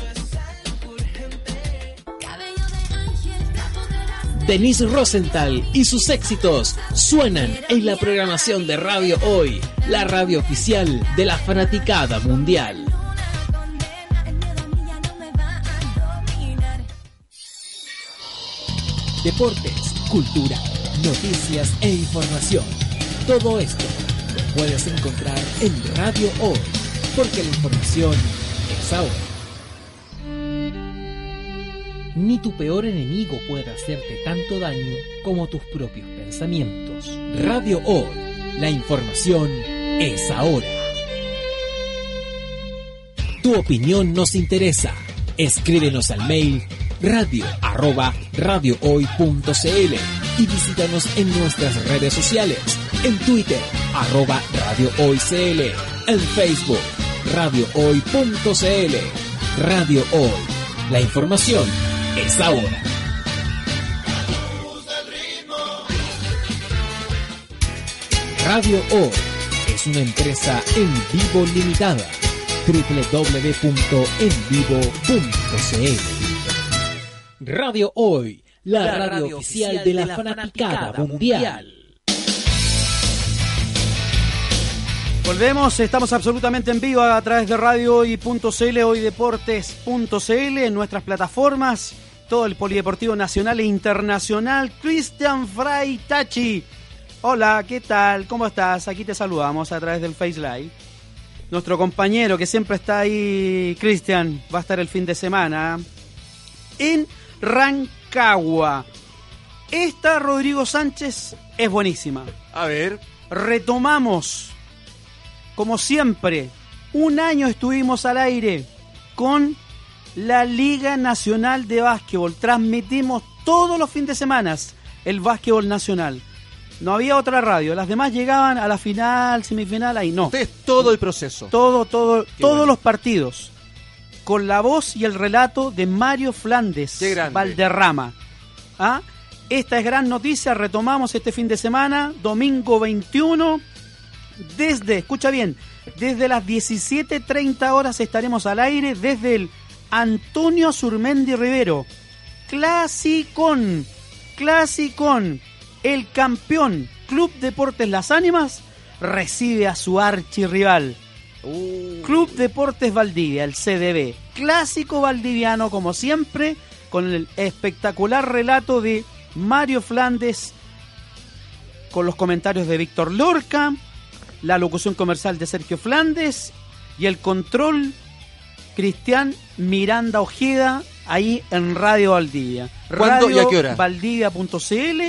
Denise Rosenthal y sus éxitos suenan en la programación de Radio Hoy, la radio oficial de la fanaticada mundial. Deportes, cultura, noticias e información. Todo esto lo puedes encontrar en Radio Hoy, porque la información es ahora. Ni tu peor enemigo puede hacerte tanto daño como tus propios pensamientos. Radio Hoy, la información es ahora. Tu opinión nos interesa. Escríbenos al mail radio arroba radiohoy.cl y visítanos en nuestras redes sociales. En Twitter, arroba Radio Hoy CL. En Facebook, radiohoy.cl. Radio Hoy. La información es ahora. Radio Hoy es una empresa en vivo limitada. www.envivo.cl Radio Hoy, la, radio, oficial de la, fanaticada, mundial. Volvemos, estamos absolutamente en vivo a través de radio hoy.cl, hoydeportes.cl, en nuestras plataformas, todo el polideportivo nacional e internacional. Cristian Fray Tachi. Hola, ¿qué tal? ¿Cómo estás? Aquí te saludamos a través del Face Live. Nuestro compañero que siempre está ahí, Cristian, va a estar el fin de semana en Rancagua. Esta Rodrigo Sánchez es buenísima. A ver. Retomamos como siempre, un año estuvimos al aire con la Liga Nacional de Básquetbol. Transmitimos todos los fines de semana el básquetbol nacional. No había otra radio, las demás llegaban a la final, semifinal, ahí no. Ustedes todo el proceso. Todo, todo, todos los partidos. Con la voz y el relato de Mario Flandes. Valderrama. ¿Ah? Esta es gran noticia, retomamos este fin de semana, domingo 21 desde, escucha bien, desde las 17.30 horas estaremos al aire desde el Antonio Surmendi Rivero. Clasicón, Clasicón, el campeón Club Deportes Las Ánimas recibe a su archirrival. Club Deportes Valdivia, el CDB. Clásico valdiviano como siempre, con el espectacular relato de Mario Flandes, con los comentarios de Víctor Lorca, la locución comercial de Sergio Flandes y el control Cristian Miranda Ojeda ahí en Radio Valdivia. ¿Cuándo Radio y a qué hora? Valdivia.cl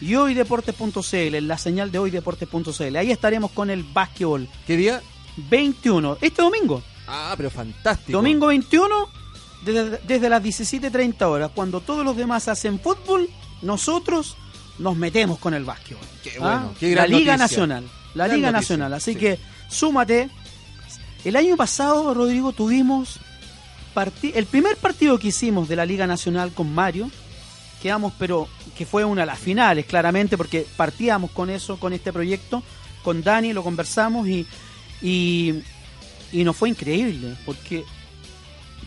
y hoydeportes.cl, en la señal de hoydeportes.cl. Ahí estaremos con el básquetbol. ¿Qué día? 21, este domingo. Ah, pero fantástico. Domingo 21, desde, desde las 17.30 horas. Cuando todos los demás hacen fútbol, nosotros nos metemos con el básquetbol. Qué ¿Ah? bueno, qué La gran Liga noticia. Nacional. La Gran Liga noticia, Nacional. Así sí. que súmate. El año pasado, Rodrigo, tuvimos el primer partido que hicimos de la Liga Nacional con Mario. Quedamos, pero que fue una de las finales, claramente, porque partíamos con eso, con este proyecto. Con Dani lo conversamos y, y, y nos fue increíble, porque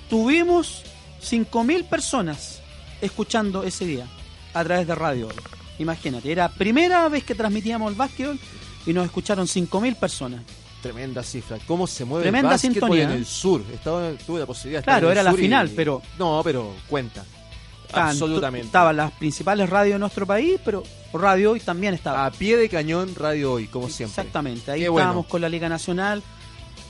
tuvimos 5.000 personas escuchando ese día a través de radio. Imagínate, era primera vez que transmitíamos el básquetbol y nos escucharon 5.000 personas. Tremenda cifra. ¿Cómo se mueve Tremenda el sintonía. en el sur? Estaba, tuve la posibilidad de estar Claro, en el era la y- final, pero- No, pero cuenta. Absolutamente. Estaban las principales radios de nuestro país, pero Radio Hoy también estaba. A pie de cañón, Radio Hoy, como siempre. Exactamente, ahí Qué bueno. estábamos con la Liga Nacional.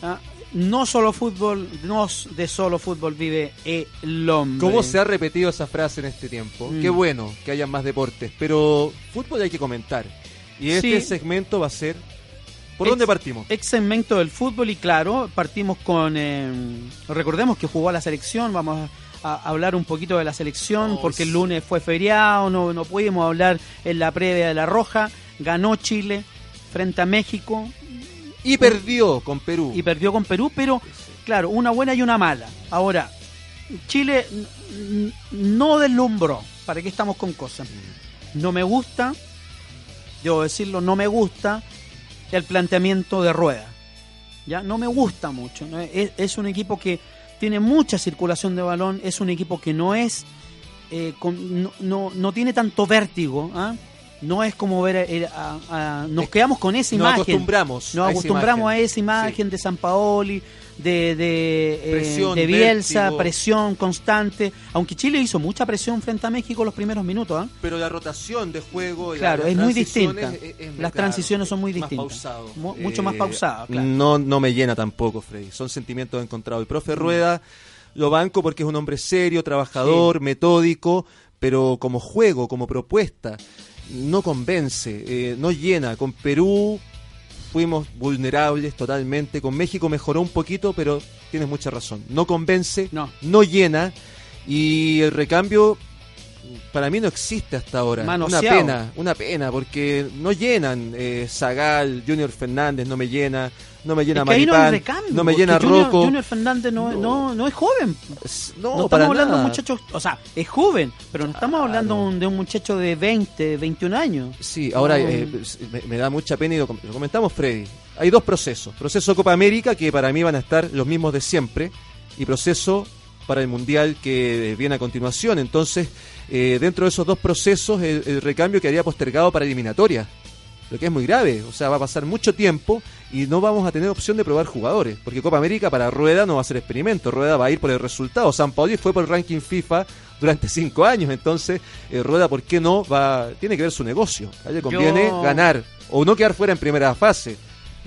Ah, No solo fútbol, no de solo fútbol vive el hombre. ¿Cómo se ha repetido esa frase en este tiempo? Mm. Qué bueno que haya más deportes, pero fútbol hay que comentar. Y este Sí. segmento va a ser... ¿Por Ex- dónde partimos? Ex segmento del fútbol y claro, partimos con... eh, recordemos que jugó a la selección, vamos a, a hablar un poquito de la selección, Oh, porque el lunes fue feriado, no, no pudimos hablar en la previa de la Roja, ganó Chile frente a México Y perdió con Perú. y perdió con Perú, pero claro, una buena y una mala. Ahora, Chile no deslumbró, ¿para qué estamos con cosas? No me gusta, debo decirlo, no me gusta el planteamiento de Rueda. Ya no me gusta mucho. ¿no? Es, es un equipo que tiene mucha circulación de balón, es un equipo que no es, eh, con- no, no, no tiene tanto vértigo. ¿ah? No es como ver, eh, a- a- nos quedamos con esa Nos imagen. acostumbramos. Nos a esa acostumbramos a esa imagen de San Paoli, de, de, eh, Presión, de Bielsa, vértigo. presión constante. Aunque Chile hizo mucha presión frente a México los primeros minutos. ¿ah? Pero la rotación de juego... Claro, las es muy distinta. es- es- Las claro, transiciones son muy más distintas. pausado. Mu- mucho más Eh, pausado, claro. No, no me llena tampoco, Freddy. Son sentimientos encontrados. El profe Rueda lo banco porque es un hombre serio, trabajador, metódico, pero como juego, como propuesta, no convence, eh, no llena. Con Perú fuimos vulnerables totalmente. Con México mejoró un poquito, pero tienes mucha razón. No convence, No. llena. Y el recambio para mí no existe hasta ahora. Manoseado. Una pena, una pena, porque no llenan eh, Zagal, Junior Fernández, no me llena, no me llena Es que ahí no Maripán, recambio. no me llena Junior, Rocco. Junior Fernández no, no. No, es joven. No, estamos hablando de nada. un muchacho, o sea, es joven, pero no estamos hablando de un- de un muchacho de 20, 21 años. Sí, ahora eh, me, me da mucha pena y lo, com- lo comentamos, Freddy. Hay dos procesos. Proceso Copa América, que para mí van a estar los mismos de siempre, y proceso para el Mundial que viene a continuación. Entonces, eh, dentro de esos dos procesos, el, el recambio quedaría postergado para eliminatoria. Lo que es muy grave. O sea, va a pasar mucho tiempo y no vamos a tener opción de probar jugadores. Porque Copa América para Rueda no va a ser experimento. Rueda va a ir por el resultado. San Pauli fue por el ranking FIFA durante cinco años. Entonces, eh, Rueda, ¿por qué no? va Tiene que ver su negocio. A le conviene Yo- ganar o no quedar fuera en primera fase.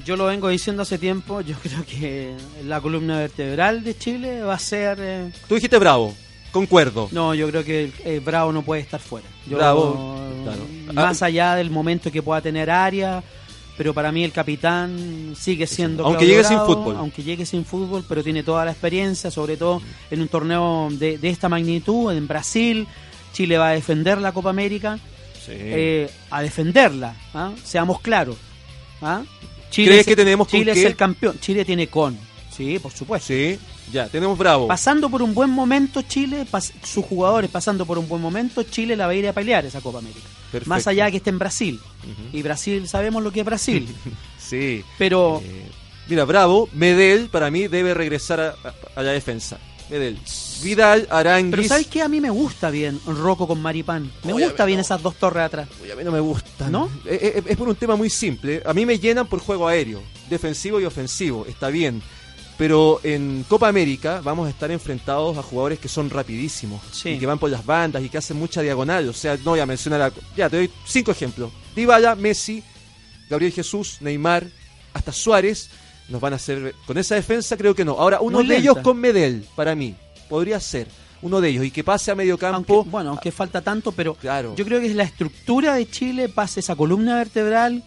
Yo lo vengo diciendo hace tiempo, yo creo que la columna vertebral de Chile va a ser... eh, Tú dijiste bravo, concuerdo. no, yo creo que eh, Bravo no puede estar fuera. Yo- Bravo, claro. Más Ah, allá del momento que pueda tener área, pero para mí el capitán sigue siendo... Aunque Claudio llegue sin fútbol. Aunque llegue sin fútbol, pero tiene toda la experiencia, sobre todo en un torneo de, de esta magnitud, en Brasil. Chile va a defender la Copa América. eh, a defenderla, ¿ah? seamos claros. ¿ah? Chile ¿Crees es- que tenemos con Chile es qué? el campeón. Chile tiene con. Sí, por supuesto. Sí, ya, tenemos bravo. Pasando por un buen momento, Chile, sus jugadores pasando por un buen momento, Chile la va a ir a pelear esa Copa América. Perfecto. Más allá que esté en Brasil. Y Brasil, sabemos lo que es Brasil. Sí. Pero Eh, mira, Bravo, Medel para mí debe regresar a, a- a la defensa. Medel. Vidal, Aranguis. Pero ¿sabes qué? A mí me gusta bien Rocco con Maripán. Me Oye, gusta bien no. esas dos torres atrás. Uy, a mí no me gustan. ¿No? Eh, eh, Es, por un tema muy simple. A mí me llenan por juego aéreo, defensivo y ofensivo, está bien. Pero en Copa América vamos a estar enfrentados a jugadores que son rapidísimos Sí. y que van por las bandas y que hacen mucha diagonal. O sea, no voy a mencionar. a- ya, te doy cinco ejemplos: Dybala, Messi, Gabriel Jesús, Neymar, hasta Suárez. Nos van a hacer. Con esa defensa, creo que no. Ahora, uno Muy de lenta. ellos con Medel, para mí, podría ser uno de ellos y que pase a medio campo. Aunque, bueno, aunque falta tanto, pero Claro. yo creo que es la estructura de Chile, pasa esa columna vertebral,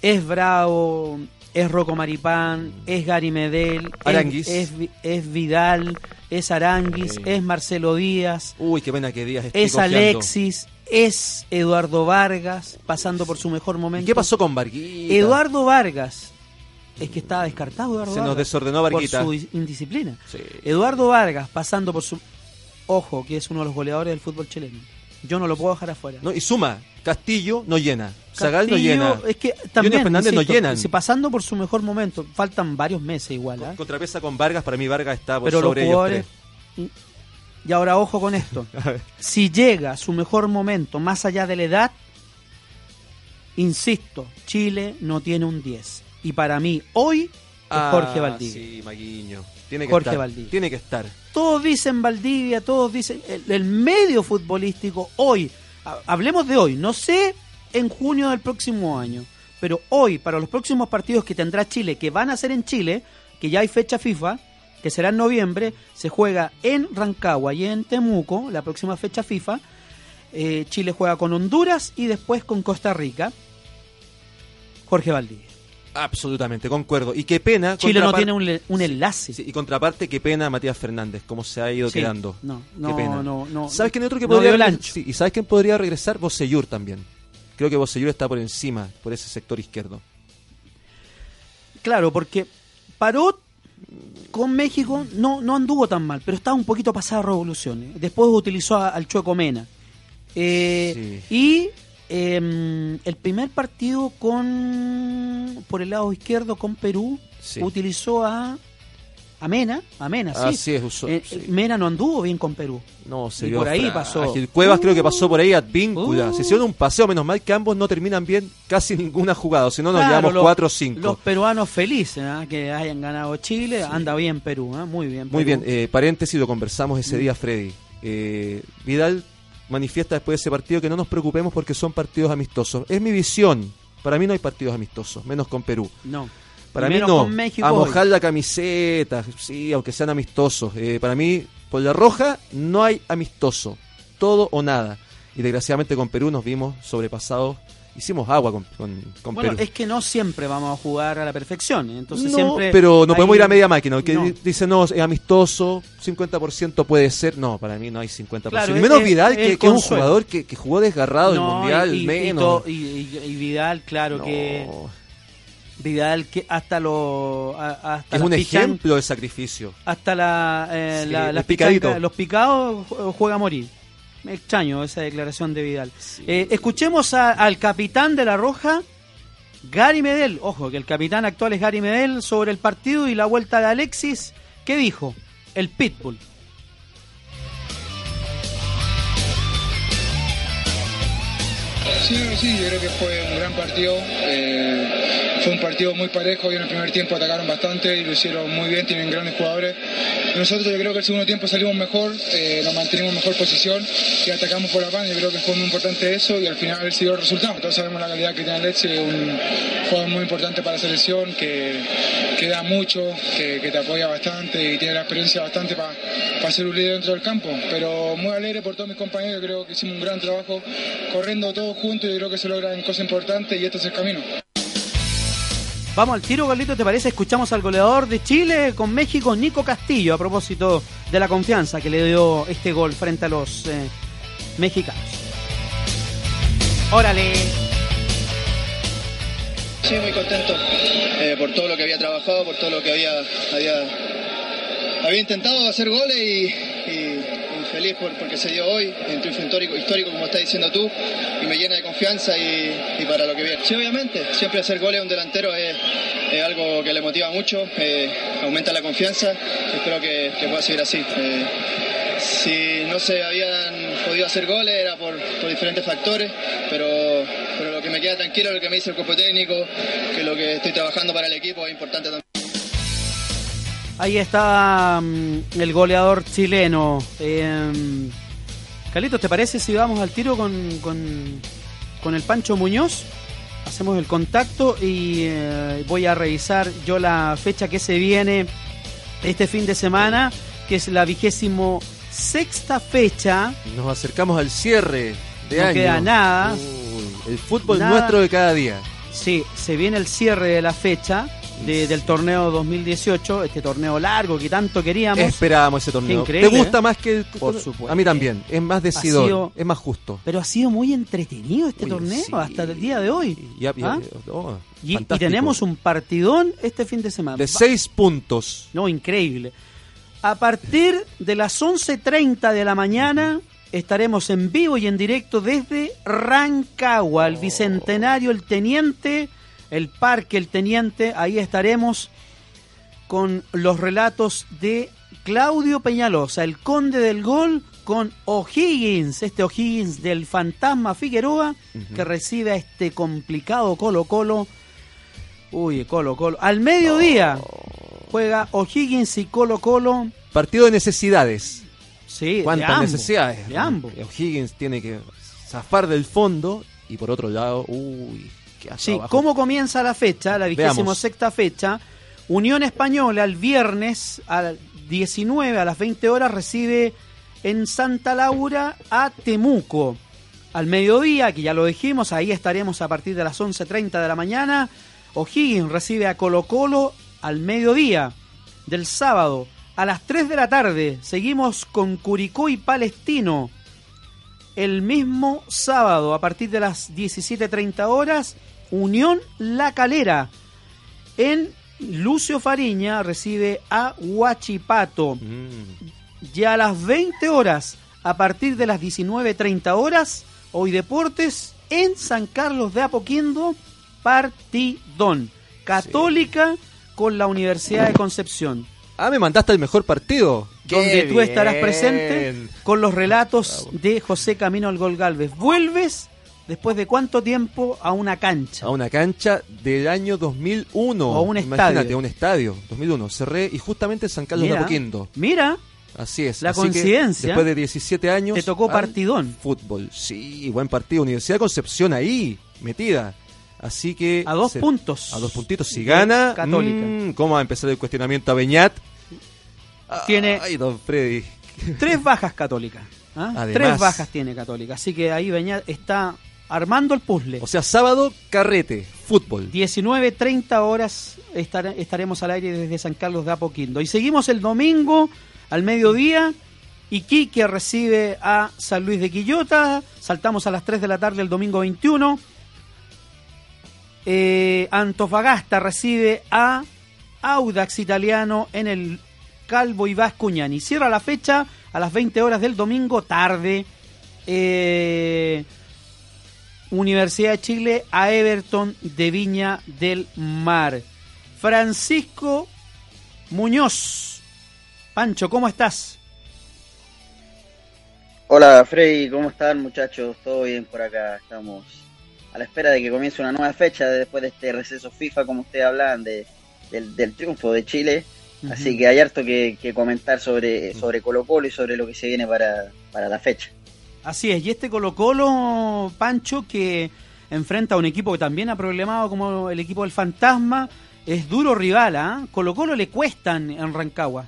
es Bravo, es Rocco Maripán, es Gary Medel, es-. Es, Vi- es Vidal, es Aranguis, es Marcelo Díaz, Uy, qué pena que Díaz esté es cojeando. Alexis, es Eduardo Vargas, pasando por su mejor ¿Y momento. qué pasó con Varguita? Eduardo Vargas, es que estaba descartado Eduardo Se nos Vargas desordenó por Varguita. su dis- indisciplina. Sí. Eduardo Vargas, pasando por su... Ojo, que es uno de los goleadores del fútbol chileno. Yo no lo puedo dejar afuera. No, y suma, Castillo no llena, Zagal no llena. Es que también, Junior Fernández no insisto, llenan. si pasando por su mejor momento, faltan varios meses igual, ¿ah? Contrapesa con Vargas, para mí Vargas está por pero los sobre ellos jugadores... Y ahora ojo con esto. si llega a su mejor momento, más allá de la edad, Insisto, Chile no tiene un 10. Y para mí, hoy, es Ah, Jorge Valdivia. Sí, Maguiño. Tiene que Jorge estar. Valdivia. Tiene que estar. Todos dicen Valdivia, todos dicen el, el medio futbolístico hoy. ha- Hablemos de hoy, no sé en junio del próximo año, pero hoy para los próximos partidos que tendrá Chile, que van a ser en Chile, que ya hay fecha FIFA, que será en noviembre, se juega en Rancagua y en Temuco, la próxima fecha FIFA. Eh, Chile juega con Honduras y después con Costa Rica. Jorge Valdivia. Absolutamente, concuerdo. Y qué pena. Chile no tiene un, enlace. Sí, y contraparte, qué pena Matías Fernández, cómo se ha ido Sí, quedando. no, Qué no, pena. no, no. ¿Sabes quién otro que No podría ancho. Sí, y sabes quién podría regresar? Bosellur también. Creo que Bosellur está por encima, por ese sector izquierdo. Claro, porque Parot con México no, no anduvo tan mal, pero estaba un poquito pasada revoluciones. Después utilizó a- al Chueco Mena. Eh, Y em, el primer partido con por el lado izquierdo con Perú Sí. utilizó a, a Mena. A Mena, sí. Así es, Eh, sí. Mena no anduvo bien con Perú. No, se Y por ahí pasó. Cuevas creo que pasó por ahí Advíncula. uh. Se hicieron un paseo, menos mal que ambos no terminan bien casi ninguna jugada. Si no, nos Claro, llevamos los- 4 o 5. Los peruanos felices ¿ah? que hayan ganado Chile. Anda bien Perú, ¿ah? muy bien. Muy Perú. bien, eh, paréntesis, lo conversamos Mm. ese día, Freddy. Eh, Vidal manifiesta después de ese partido que no nos preocupemos porque son partidos amistosos. Es mi visión. Para mí no hay partidos amistosos, menos con Perú. No. Para mí no. con México a hoy. mojar la camiseta, sí, aunque sean amistosos. Eh, para mí, por la roja, no hay amistoso. Todo o nada. Y desgraciadamente con Perú nos vimos sobrepasados. Hicimos agua con, con, con Bueno, Perú. es que no siempre vamos a jugar a la perfección. ¿eh? Entonces no, siempre pero no hay- podemos ir a media máquina. Que No. di- dice, no, es amistoso, 50% puede ser. No, para mí no hay 50%. Claro, y menos es- Vidal, es que, el que es un jugador que, que jugó desgarrado el No, Mundial, y, y- y menos. y- y- y Vidal, claro que Vidal que hasta lo a- hasta es un ejemplo de sacrificio. hasta la, eh, Sí, la- los picados ju- juega a morir. Me extraño esa declaración de Vidal. Eh, escuchemos a- al capitán de la Roja, Gary Medel. Ojo, que el capitán actual es Gary Medel sobre el partido y la vuelta de Alexis. ¿Qué dijo? El Pitbull. Sí, sí, yo creo que fue un gran partido. eh, fue un partido muy parejo y en el primer tiempo atacaron bastante y lo hicieron muy bien, tienen grandes jugadores. Nosotros yo creo que el segundo tiempo salimos mejor, eh, nos mantenimos en mejor posición y atacamos por la banda. Yo creo que fue muy importante eso y al final se dio el resultado. Todos sabemos la calidad que tiene Alexis, un jugador muy importante para la selección, que, da mucho, que, te apoya bastante y tiene la experiencia bastante para ser un líder dentro del campo. Pero muy alegre por todos mis compañeros, creo que hicimos un gran trabajo corriendo todos juntos y yo creo que se logran cosas importantes y este es el camino. Vamos al tiro, Carlito, ¿te parece? Escuchamos al goleador de Chile con México, Nico Castillo, a propósito de la confianza que le dio este gol frente a los eh, mexicanos. Órale. Sí, muy contento eh, por todo lo que había trabajado, por todo lo que había, había, había intentado hacer goles y feliz por, porque se dio hoy, un triunfo histórico, histórico como estás diciendo tú, y me llena de confianza y, para lo que viene. Sí, obviamente, siempre hacer goles a un delantero es, algo que le motiva mucho, eh, aumenta la confianza espero que, pueda seguir así. Eh, si no se habían podido hacer goles era por, diferentes factores, pero, pero lo que me queda tranquilo es lo que me dice el cuerpo técnico, que lo que estoy trabajando para el equipo es importante también. Ahí está mm, el goleador chileno. Eh, Carlitos, ¿te parece si vamos al tiro con, con, con el Pancho Muñoz? Hacemos el contacto y eh, voy a revisar yo la fecha que se viene este fin de semana, que es la vigésimo sexta fecha. Nos acercamos al cierre de No año. queda nada. El fútbol Nada. nuestro de cada día. Sí, se viene el cierre de la fecha de- del torneo 2018, este torneo largo que tanto queríamos. Esperábamos ese torneo. increíble, ¿Te gusta ¿eh? más que el Por supuesto. A mí también. Es más decidor. sido- Es más justo. Pero ha sido muy entretenido este torneo sí. hasta el día de hoy. Ya- ya- ¿Ah? oh, Y, y tenemos un partidón este fin de semana. De seis puntos. No, increíble. A partir de las 11.30 de la mañana estaremos en vivo y en directo desde Rancagua, el Bicentenario, el Teniente, el Parque, el Teniente. Ahí estaremos con los relatos de Claudio Peñalosa, el conde del gol, con O'Higgins, este O'Higgins del fantasma Figueroa, que recibe a este complicado Colo Colo. Uy, Colo Colo. Al mediodía juega O'Higgins y Colo Colo. Partido de necesidades. Sí, ¿Cuántas de ambos, necesidades? De ambos. O'Higgins tiene que zafar del fondo y por otro lado, uy, Sí, abajo. ¿cómo comienza la fecha? La vigésimo sexta fecha. Unión Española el viernes a las 19 a las 20 horas recibe en Santa Laura a Temuco. Al mediodía, que ya lo dijimos, ahí estaremos a partir de las 11.30 de la mañana. O'Higgins recibe a Colo Colo al mediodía del sábado. A las 3 de la tarde seguimos con Curicó y Palestino. El mismo sábado, a partir de las 17.30 horas, Unión La Calera. En Lucio Fariña recibe a Huachipato. Mm, Ya a las 20 horas, a partir de las 19.30 horas, hoy Deportes en San Carlos de Apoquindo, partidón. Católica con la Universidad de Concepción. Ah, me mandaste el mejor partido. donde tú estarás presente con los relatos de José Camino al Gol Galvez. Vuelves después de cuánto tiempo a una cancha. A una cancha del año 2001. O a un Imagínate, estadio. a un estadio. 2001. Cerré y justamente en San Carlos de Mira, Apoquindo. Mira, Así es. La Así coincidencia. después de 17 años. te tocó partidón. Fútbol. Sí, buen partido. Universidad de Concepción ahí, metida. Así que. A dos se- puntos. A dos puntitos. Si de gana. Católica. mm, ¿Cómo va a empezar el cuestionamiento a Beñat? Tiene Ay, don Freddy. tres bajas católicas. ¿ah? Además. Tres bajas tiene Católica. Así que ahí Beñat está armando el puzzle. O sea, sábado, carrete, fútbol. 19.30 horas estar- estaremos al aire desde San Carlos de Apoquindo. Y seguimos el domingo al mediodía. Iquique recibe a San Luis de Quillota. Saltamos a las 3 de la tarde el domingo 21. Eh, Antofagasta recibe a Audax Italiano en el Calvo y Vascuñani. Cierra la fecha a las 20 horas del domingo tarde. Eh, Universidad de Chile a Everton de Viña del Mar. Francisco Muñoz. Pancho, ¿cómo estás? Hola Freddy, ¿cómo están muchachos? ¿Todo bien por acá? Estamos a la espera de que comience una nueva fecha de- después de este receso FIFA, como ustedes hablaban, de, del, del triunfo de Chile. Así que hay harto que, que comentar sobre, sobre Colo Colo y sobre lo que se viene para, para la fecha. Así es, y este Colo Colo, Pancho, que enfrenta a un equipo que también ha problemado como el equipo del Fantasma, es duro rival, ¿ah? Colo Colo le cuestan en Rancagua.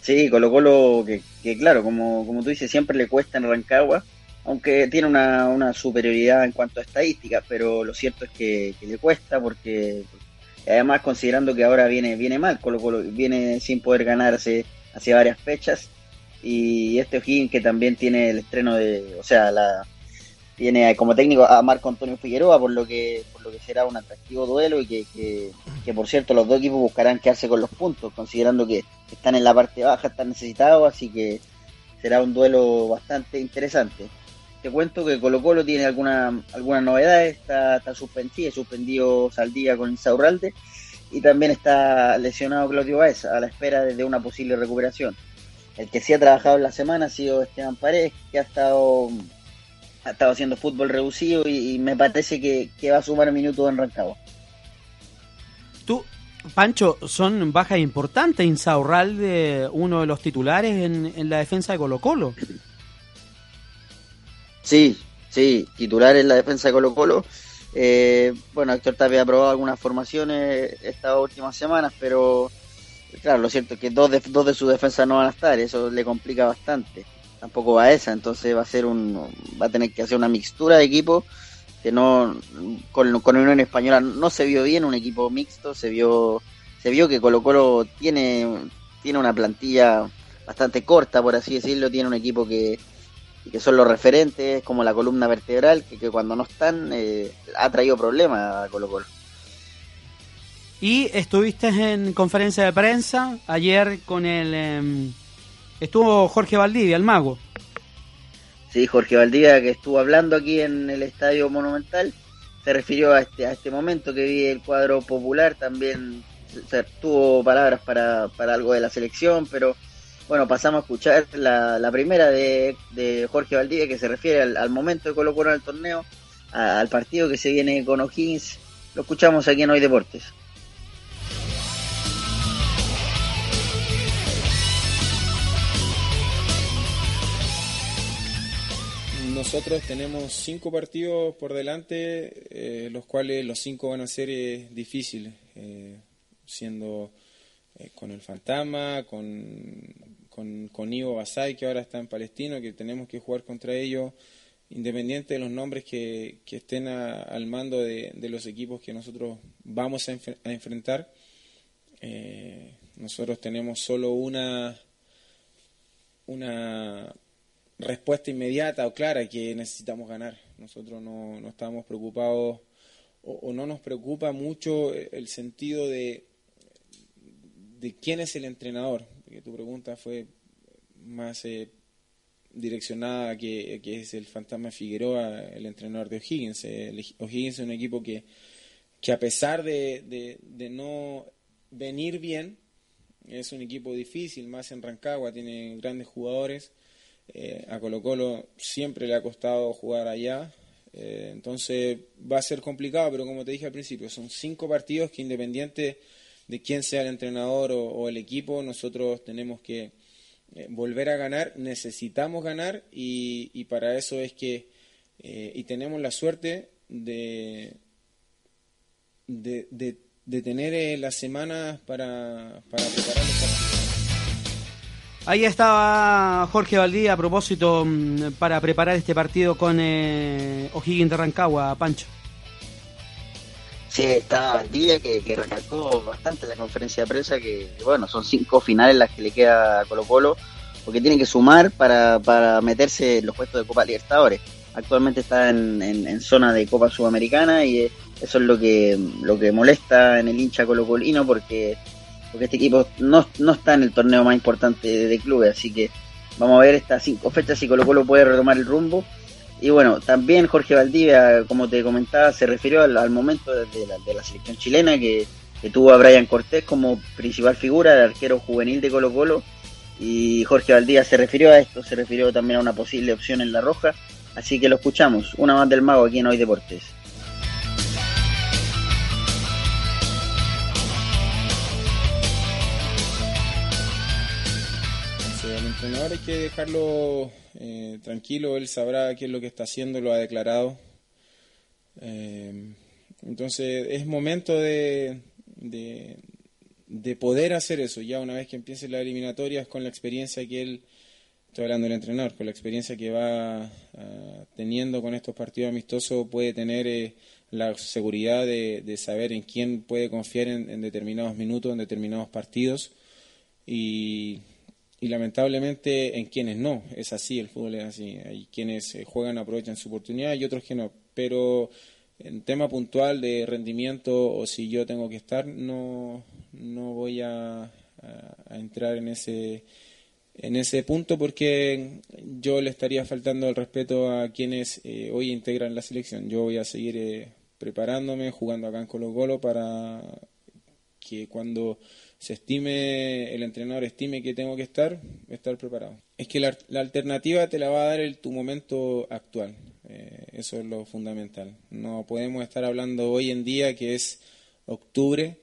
Sí, Colo Colo, que, que claro, como, como tú dices, siempre le cuesta en Rancagua, aunque tiene una, una superioridad en cuanto a estadísticas, pero lo cierto es que, que le cuesta porque además considerando que ahora viene, viene mal, Colo Colo viene sin poder ganarse hace varias fechas y este O'Higgins que también tiene el estreno de, o sea, la tiene como técnico a Marco Antonio Figueroa, por lo que por lo que será un atractivo duelo y que, que, por cierto los dos equipos buscarán quedarse con los puntos, considerando que están en la parte baja, están necesitados, así que será un duelo bastante interesante. Te cuento que Colo Colo tiene alguna, algunas novedades, está, está suspendido, suspendido Saldía con Insaurralde y también está lesionado Claudio Baez a la espera de una posible recuperación. El que sí ha trabajado en la semana ha sido Esteban Paredes, que ha estado ha estado haciendo fútbol reducido y, y me parece que, que, va a sumar minutos en Rancagua. Tú, Pancho, son bajas importantes. Insaurralde, uno de los titulares en, en la defensa de Colo Colo. Sí, sí, titular en la defensa de Colo Colo. Eh, bueno, Héctor Tapia ha probado algunas formaciones estas últimas semanas, pero claro, lo cierto es que dos de, dos de sus defensas no van a estar, eso le complica bastante. Tampoco va a esa, entonces va a ser un, va a tener que hacer una mixtura de equipo que no con, con Unión Española no se vio bien un equipo mixto, se vio se vio que Colo Colo tiene tiene una plantilla bastante corta por así decirlo, tiene un equipo que que son los referentes, como la columna vertebral, que, que cuando no están eh, ha traído problemas a Colo Colo. Y estuviste en conferencia de prensa ayer con el... Eh, estuvo Jorge Valdivia, el mago. Sí, Jorge Valdivia, que estuvo hablando aquí en el Estadio Monumental, se refirió a este, a este momento que vi el cuadro popular, también tuvo palabras para, para algo de la selección, pero bueno, pasamos a escuchar la, la primera de, de, Jorge Valdivia que se refiere al, momento de Colo Colo en el torneo, al partido que se viene con O'Higgins. Lo escuchamos aquí en Hoy Deportes. Nosotros tenemos cinco partidos por delante, eh, los cuales los cinco van a ser eh, difíciles, eh, siendo con el Fantasma, con, con, Ivo Basay, que ahora está en Palestino, que tenemos que jugar contra ellos, independiente de los nombres que, que estén al mando de, de, los equipos que nosotros vamos a, a enfrentar. nosotros tenemos solo una, una respuesta inmediata o clara que necesitamos ganar. Nosotros no, no estamos preocupados o, no nos preocupa mucho el sentido de, de quién es el entrenador, porque tu pregunta fue más eh, direccionada que, que, es el fantasma Figueroa, el entrenador de O'Higgins. O'Higgins es un equipo que, que a pesar de, de no venir bien, es un equipo difícil, más en Rancagua, tiene grandes jugadores eh, a Colo Colo siempre le ha costado jugar allá, eh, entonces va a ser complicado, pero como te dije al principio, son cinco partidos que independiente de quién sea el entrenador o, el equipo, nosotros tenemos que eh, volver a ganar, necesitamos ganar y, y para eso es que, y tenemos la suerte de, de, tener las semanas para, para preparar. Ahí estaba Jorge Valdía a propósito mm, para preparar este partido con eh, O'Higgins de Rancagua, Pancho. Sí, estaba Valdía que, que, recalcó bastante la conferencia de prensa que, bueno, son cinco finales las que le queda a Colo Colo, porque tiene que sumar para, para meterse en los puestos de Copa Libertadores. Actualmente está en, zona de Copa Sudamericana y eso es lo que, lo que molesta en el hincha colocolino porque porque este equipo no, no está en el torneo más importante de, clubes, así que vamos a ver estas cinco fechas si Colo Colo puede retomar el rumbo. Y bueno, también Jorge Valdivia, como te comentaba, se refirió al, momento de, de, la, de, la, selección chilena que, que, tuvo a Brian Cortés como principal figura, el arquero juvenil de Colo Colo. Y Jorge Valdivia se refirió a esto, se refirió también a una posible opción en la roja. Así que lo escuchamos, una más del mago aquí en Hoy Deportes. Entrenador hay que dejarlo eh, tranquilo, él sabrá qué es lo que está haciendo, lo ha declarado. Eh, entonces es momento de, de, de, poder hacer eso, ya una vez que empiece la eliminatoria, con la experiencia que él, estoy hablando del entrenador, con la experiencia que va uh, teniendo con estos partidos amistosos, puede tener eh, la seguridad de, de, saber en quién puede confiar en, en determinados minutos, en determinados partidos. Y y lamentablemente en quienes no, es así, el fútbol es así, hay quienes eh, juegan, aprovechan su oportunidad y otros que no, pero en tema puntual de rendimiento o si yo tengo que estar, no, no voy a, entrar en ese, en ese punto porque yo le estaría faltando el respeto a quienes eh, hoy integran la selección. Yo voy a seguir eh, preparándome, jugando acá en Colo Colo para que cuando se estime, el entrenador estime que tengo que estar, estar preparado. Es que la, la alternativa te la va a dar el, tu momento actual. Eh, eso es lo fundamental. No podemos estar hablando hoy en día que es octubre,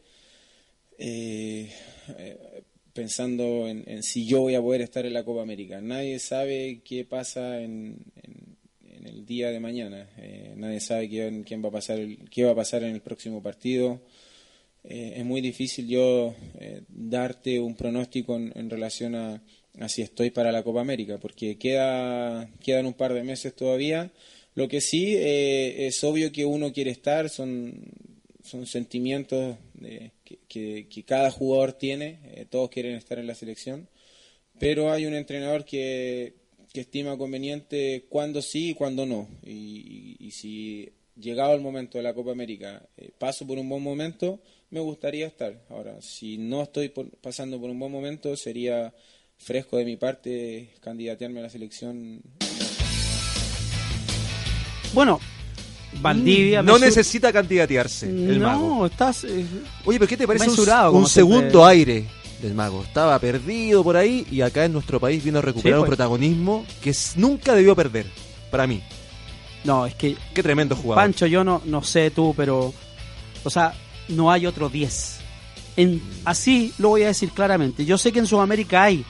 eh, eh, pensando en, si yo voy a poder estar en la Copa América. Nadie sabe qué pasa en, en, el día de mañana. Nadie sabe quién, va a pasar qué va a pasar en el próximo partido eh, es muy difícil yo eh, darte un pronóstico en, relación a, si estoy para la Copa América, porque queda, quedan un par de meses todavía. Lo que sí eh, es obvio que uno quiere estar, son, son sentimientos de, que, cada jugador tiene, todos quieren estar en la selección, pero hay un entrenador que, que estima conveniente cuándo sí y cuándo no. Y, si llegado el momento de la Copa América paso por un buen momento, me gustaría estar. Ahora, si no estoy por, pasando por un buen momento, sería fresco de mi parte candidatearme a la selección. Bueno, Valdivia. No necesita candidatearse. El no, mago. estás. Eh, Oye, pero ¿qué te parece un, un segundo te... aire? del mago. Estaba perdido por ahí y acá en nuestro país vino a recuperar Sí, un pues. protagonismo que nunca debió perder, para mí. No, es que Qué tremendo jugador. Pancho, yo no, no sé tú, pero. O sea, no hay otro 10. En, así lo voy a decir claramente. Yo sé que en Sudamérica hay.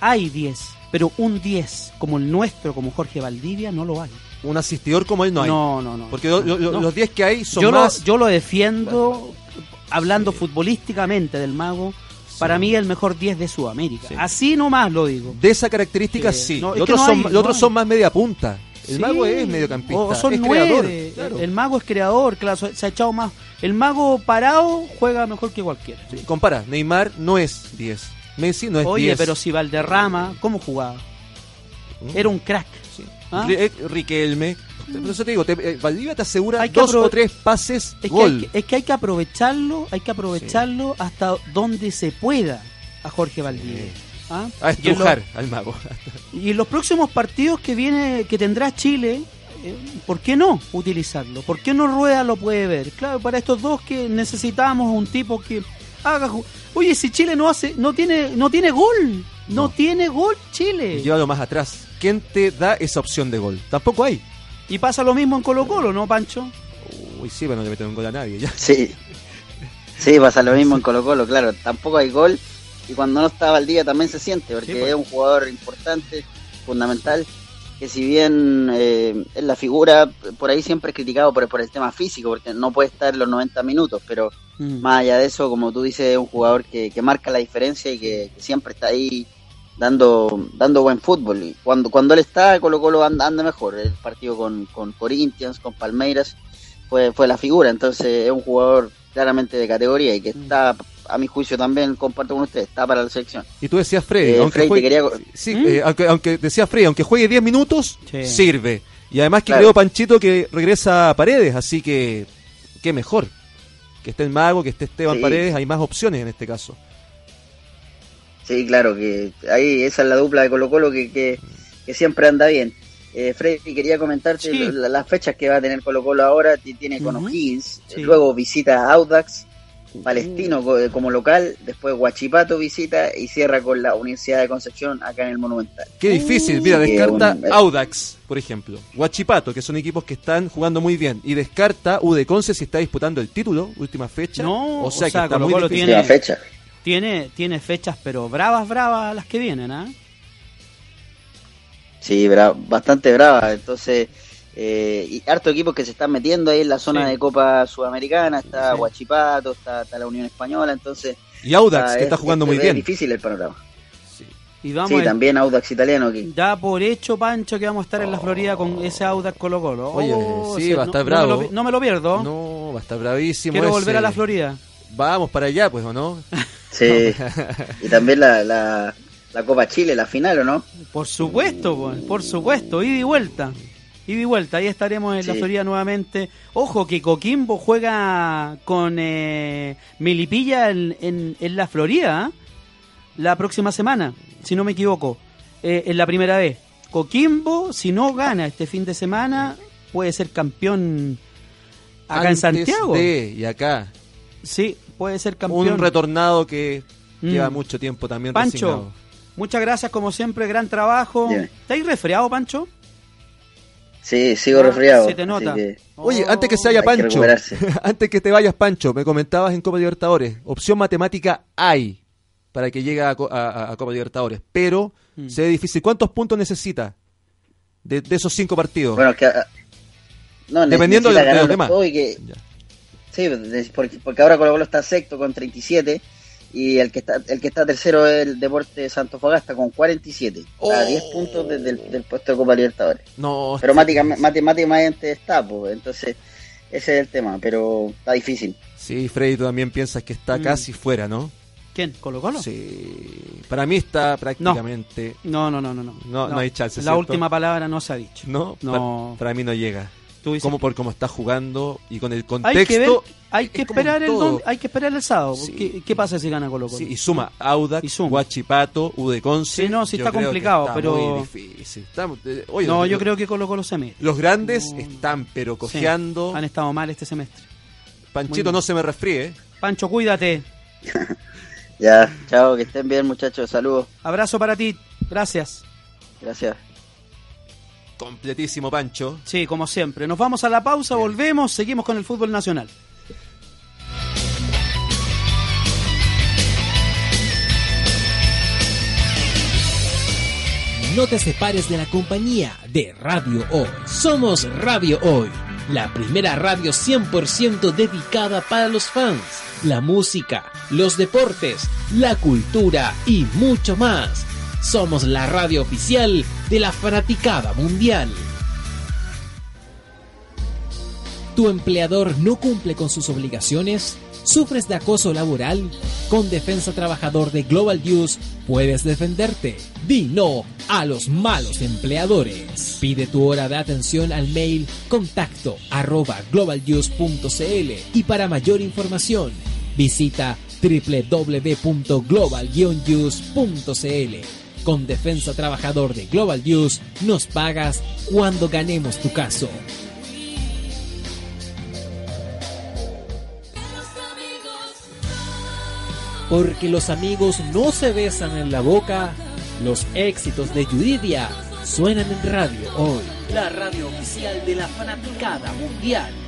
Hay 10. Pero un 10 como el nuestro, como Jorge Valdivia, no lo hay. Un asistidor como él no hay. No, no, no. Porque lo- lo- No. los 10 que hay son yo, más... lo, yo lo defiendo hablando futbolísticamente del mago. Para mí el mejor 10 de Sudamérica. Sí. Así nomás lo digo. De esa característica Sí. sí. No, los otros, no son, hay, los no otros hay. son más media punta. El Sí. mago es mediocampista. O son es nueve. creador, claro. El mago es creador, claro, se ha echado más. El mago parado juega mejor que cualquiera. Sí, Compara, Neymar no es 10. Messi no es 10. Oye, pero si Valderrama, ¿cómo jugaba? Mm. Era un crack. ¿Ah? Eh, Riquelme. Por eso te digo, te, eh, Valdivia te asegura Hay que dos o tres pases Es que, gol. hay que, es que hay que aprovecharlo, hay que aprovecharlo hasta donde se pueda a Jorge Valdivia. ¿Ah? A estrujar al mago. Y en los próximos partidos que viene, que tendrá Chile, ¿por qué no utilizarlo? ¿Por qué no Rueda lo puede ver? Claro, para estos dos que necesitamos un tipo que haga. Oye, si Chile no hace, no tiene, no tiene gol, no, tiene gol Chile. Llévalo más atrás. ¿Quién te da esa opción de gol? Tampoco hay. Y pasa lo mismo en Colo Colo, ¿no, Pancho? Uy, sí, pero no le meten un gol a nadie. Ya. Sí. Sí, pasa lo mismo en Colo Colo, claro. Tampoco hay gol. Y cuando no está Valdivia también se siente, porque Sí, pues. es un jugador importante, fundamental, que si bien eh, es la figura, por ahí siempre es criticado por, por el tema físico, porque no puede estar los 90 minutos, pero Mm. más allá de eso, como tú dices, es un jugador que, que marca la diferencia y que, que siempre está ahí dando dando buen fútbol. Y cuando cuando él está, Colo Colo anda, anda mejor. El partido con, con Corinthians, con Palmeiras, fue, fue la figura. Entonces es un jugador claramente de categoría y que Mm. está, a mi juicio también, comparto con usted, está para la selección. Y tú decías Freddy, Eh, aunque Freddy, juegue, quería- sí, ¿Mm? eh, aunque, aunque decía Freddy, aunque juegue 10 minutos, Sí. sirve. Y además que Claro. creo Panchito que regresa a Paredes, así que qué mejor. Que esté el mago, que esté Esteban Sí. Paredes, hay más opciones en este caso. Sí, claro, que ahí esa es la dupla de Colo Colo que, que, que siempre anda bien. Eh, Freddy, quería comentarte Sí. las fechas que va a tener Colo Colo ahora. Ti- Tiene con. O'Higgins, Sí. luego visita a Audax, Palestino co- como local, después Huachipato visita y cierra con la Universidad de Concepción acá en el Monumental. Qué difícil, mira, Sí, descarta un- Audax, por ejemplo, Huachipato, que son equipos que están jugando muy bien, y descarta U de Conce si está disputando el título, última fecha. No, o sea, o sea, que está muy difícil. Tiene- Última fecha. Tiene, tiene fechas, pero bravas, bravas las que vienen, ¿ah? Sí, bra- bastante brava. Entonces, eh, y harto equipos que se están metiendo ahí en la zona Sí. de Copa Sudamericana. Está Sí. Huachipato, está, está la Unión Española. Entonces, Y Audax, que está es- jugando es- muy es bien. difícil el panorama. Y vamos sí, también Audax italiano Da por hecho, Pancho, que vamos a estar en la Florida con ese Audax Colo Colo. Oye, sí, va a estar no, bravo. No me, lo, no me lo pierdo. No, va a estar bravísimo. Quiero ese. volver a la Florida. Vamos para allá, pues, ¿o no? Sí. y también la, la, la Copa Chile, la final, ¿o no? Por supuesto, pues, por supuesto. Ida y vuelta. Y vuelta. Ahí estaremos en la. Florida nuevamente. Ojo que Coquimbo juega con eh, Melipilla en, en, en la Florida. ¿eh? La próxima semana, si no me equivoco. Eh, en la primera vez. Coquimbo, si no gana este fin de semana, puede ser campeón acá en Santiago. de, y acá. Sí, puede ser campeón. Un retornado que Mm. lleva mucho tiempo también Pancho, resignado. muchas gracias como siempre, gran trabajo. Dime. ¿Estáis resfriado, Pancho? Sí, sigo Ah, resfriado. se te nota. que Oye, Oh, antes que se vaya que Pancho, antes que te vayas Pancho, me comentabas en Copa Libertadores, opción matemática hay para que llegue a, Co- a- a Copa Libertadores, pero Mm. se ve difícil. ¿Cuántos puntos necesita de, de esos cinco partidos? Bueno, que. ah, No, Dependiendo de de los demás. que. Sí, porque, porque ahora Colo Colo está sexto con 37 y el que está el que está tercero es el Deporte Santo Fogasta con 47. A 10 puntos desde el del puesto de Copa Libertadores. No, Pero mática- matemáticamente está, pues, entonces ese es el tema, pero está difícil. Sí, Freddy, tú también piensas que está Mm. casi fuera, ¿no? ¿Quién? ¿Colo Colo? Sí. Para mí está prácticamente... No, no, no, no. No, No, no hay chance, La ¿cierto? última palabra no se ha dicho. No, No. Para, para mí no llega. Tú dices- Como por cómo está jugando y con el hay contexto... que ver, hay que esperar el don- hay que esperar el sábado. Sí. ¿Qué, qué pasa si gana Colo Colo? Sí, y suma Audax, Y suma. Guachipato, Udeconce. Sí, no, sí Yo está creo que complicado, está pero- muy difícil. Está- eh, oye, no, yo creo que Colo Colo se mete. Los grandes No. están, pero Sí, cojeando. han estado mal este semestre. Panchito, no se me resfríe. Pancho, cuídate. Ya, chao, que estén bien muchachos, saludos. Abrazo para ti, gracias. Gracias. Completísimo, Pancho. Sí, como siempre. Nos vamos a la pausa, volvemos, seguimos con el fútbol nacional. No te separes de la compañía de Radio Hoy. Somos Radio Hoy, la primera radio 100% dedicada para los fans, la música, los deportes, la cultura y mucho más. Somos la radio oficial de la fanaticada mundial. ¿Tu empleador no cumple con sus obligaciones? ¿Sufres de acoso laboral? Con Defensa Trabajador de Global News puedes defenderte. Di no a los malos empleadores. Pide tu hora de atención al mail contacto arroba globalnews.cl y para mayor información visita www.global Con Defensa Trabajador de Global News nos pagas cuando ganemos tu caso. Porque los amigos no se besan en la boca, los éxitos de Yuridia suenan en radio hoy. La radio oficial de la fanaticada mundial.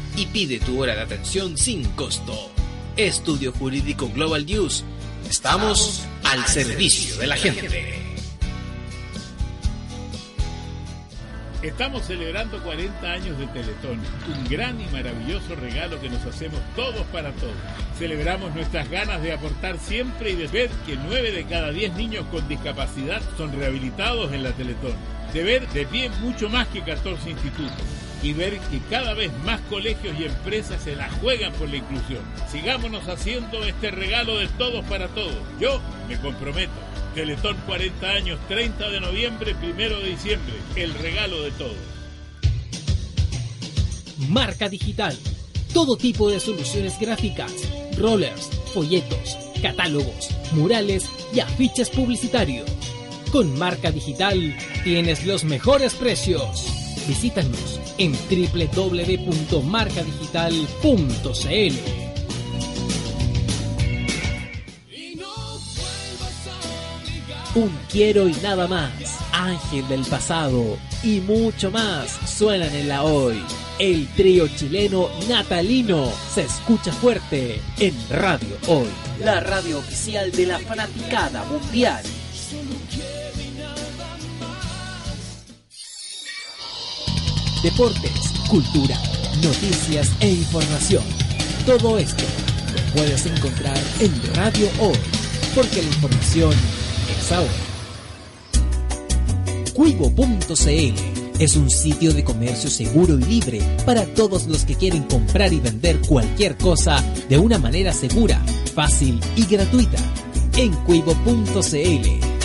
y pide tu hora de atención sin costo. Estudio Jurídico Global News. Estamos al servicio de la gente. Estamos celebrando 40 años de Teletón, un gran y maravilloso regalo que nos hacemos todos para todos. Celebramos nuestras ganas de aportar siempre y de ver que 9 de cada 10 niños con discapacidad son rehabilitados en la Teletón. De ver de pie mucho más que 14 institutos y ver que cada vez más colegios y empresas se la juegan por la inclusión. Sigámonos haciendo este regalo de todos para todos. Yo me comprometo. Teletón 40 años, 30 de noviembre, 1 de diciembre. El regalo de todos. Marca digital. Todo tipo de soluciones gráficas, rollers, folletos, catálogos, murales y afiches publicitarios. Con Marca Digital tienes los mejores precios. Visítanos en www.marcadigital.cl. Un quiero y nada más, Ángel del pasado y mucho más suenan en la hoy. El trío chileno natalino se escucha fuerte en Radio Hoy, la radio oficial de la fanaticada mundial. Deportes, cultura, noticias e información. Todo esto lo puedes encontrar en Radio Hoy, porque la información es ahora. Cuivo.cl es un sitio de comercio seguro y libre para todos los que quieren comprar y vender cualquier cosa de una manera segura, fácil y gratuita. En cuivo.cl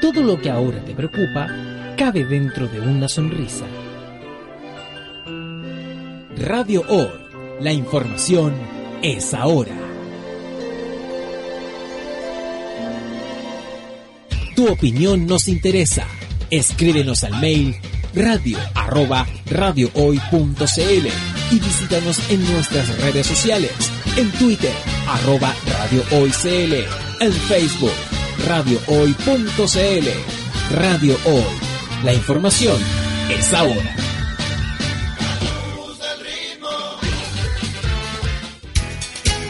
Todo lo que ahora te preocupa cabe dentro de una sonrisa. Radio Hoy, la información es ahora. Tu opinión nos interesa. Escríbenos al mail radio arroba radiohoy.cl y visítanos en nuestras redes sociales, en Twitter arroba radiohoycl, en Facebook radiohoy.cl. Radio Hoy. La información es ahora.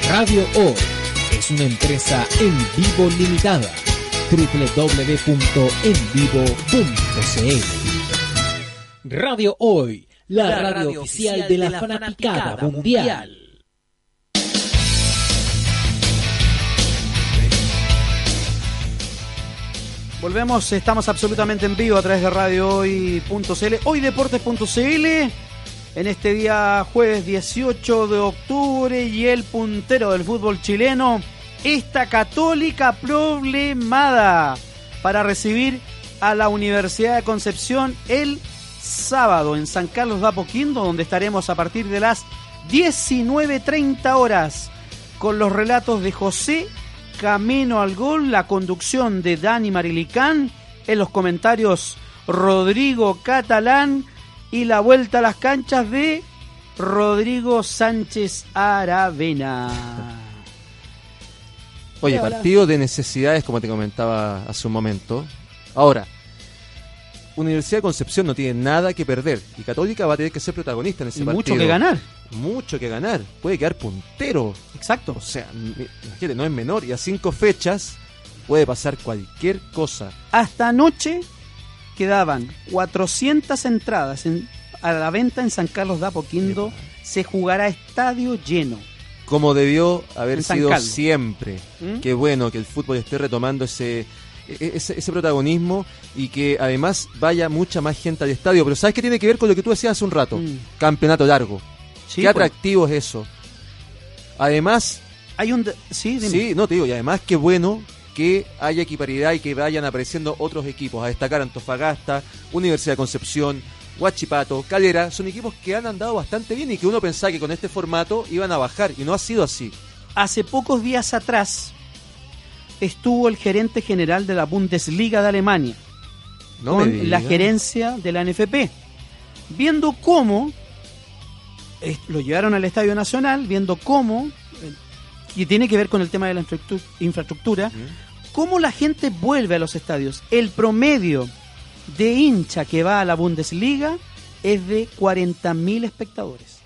Radio Hoy es una empresa en vivo limitada www.envivo.cl Radio Hoy, la, la radio, oficial de la, de fanaticada, mundial. Volvemos, estamos absolutamente en vivo a través de Radio Hoy.cl, hoydeportes.cl, en este día jueves 18 de octubre y el puntero del fútbol chileno, esta católica problemada para recibir a la Universidad de Concepción el sábado en San Carlos de Apoquindo, donde estaremos a partir de las 19.30 horas con los relatos de José Camino al Gol, la conducción de Dani Marilicán, en los comentarios Rodrigo Catalán y la vuelta a las canchas de Rodrigo Sánchez Aravena. Oye, partido de necesidades, como te comentaba hace un momento. Ahora, Universidad de Concepción no tiene nada que perder y Católica va a tener que ser protagonista en ese Y partido. mucho que ganar. Mucho que ganar. Puede quedar puntero. Exacto. O sea, imagínate, no es menor. Y a cinco fechas puede pasar cualquier cosa. Hasta anoche quedaban 400 entradas en- a la venta en San Carlos de Apoquindo. Se jugará estadio lleno. Como debió haber sido Carlos. siempre. ¿Mm? Qué bueno que el fútbol esté retomando ese, ese, ese protagonismo y que además vaya mucha más gente al estadio. Pero ¿sabes qué tiene que ver con lo que tú decías hace un rato? Mm. Campeonato largo. Sí, qué pues. atractivo es eso. Además, Hay un... Sí, dime. Sí, no te digo, y además qué bueno que haya equiparidad y que vayan apareciendo otros equipos, a destacar Antofagasta, Universidad de Concepción, Huachipato, Calera, son equipos que han andado bastante bien y que uno pensaba que con este formato iban a bajar y no ha sido así. Hace pocos días atrás estuvo el gerente general de la Bundesliga de Alemania No con la gerencia de la NFP, viendo cómo eh, lo llevaron al Estadio Nacional, viendo cómo, eh, que tiene que ver con el tema de la infraestru- infraestructura, cómo la gente vuelve a los estadios. El promedio de hincha que va a la Bundesliga es de 40.000 espectadores.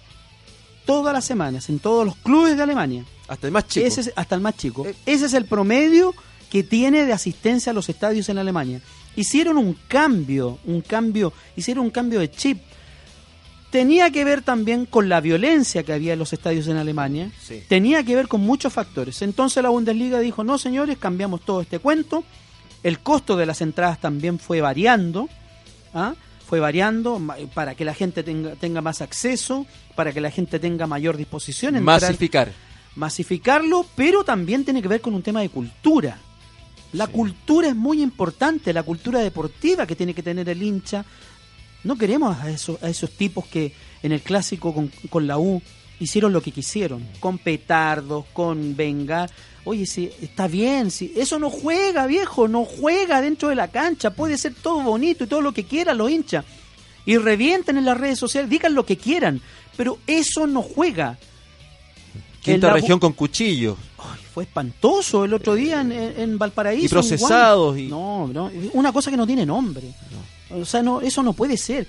Todas las semanas, en todos los clubes de Alemania. Hasta el más chico. Ese es- hasta el más chico. Ese es el promedio que tiene de asistencia a los estadios en Alemania. Hicieron un cambio, un cambio, hicieron un cambio de chip. Tenía que ver también con la violencia que había en los estadios en Alemania. Sí. Tenía que ver con muchos factores. Entonces la Bundesliga dijo, no señores, cambiamos todo este cuento. El costo de las entradas también fue variando. ¿ah? Fue variando para que la gente tenga, tenga más acceso, para que la gente tenga mayor disposición. en entrar- Masificar. Masificarlo, pero también tiene que ver con un tema de cultura. La cultura es muy importante, la cultura deportiva que tiene que tener el hincha. No queremos a esos, a esos tipos que en el clásico con, con la U hicieron lo que quisieron, con petardos, con venga. Oye, si está bien, si eso no juega, viejo, no juega dentro de la cancha, puede ser todo bonito y todo lo que quieran los hinchas. Y revienten en las redes sociales, digan lo que quieran, pero eso no juega. Quinta la- región con cuchillos. fue espantoso el otro día en, en- Valparaíso. Y procesados y- No, no, una cosa que no tiene nombre. O sea, no, eso no puede ser.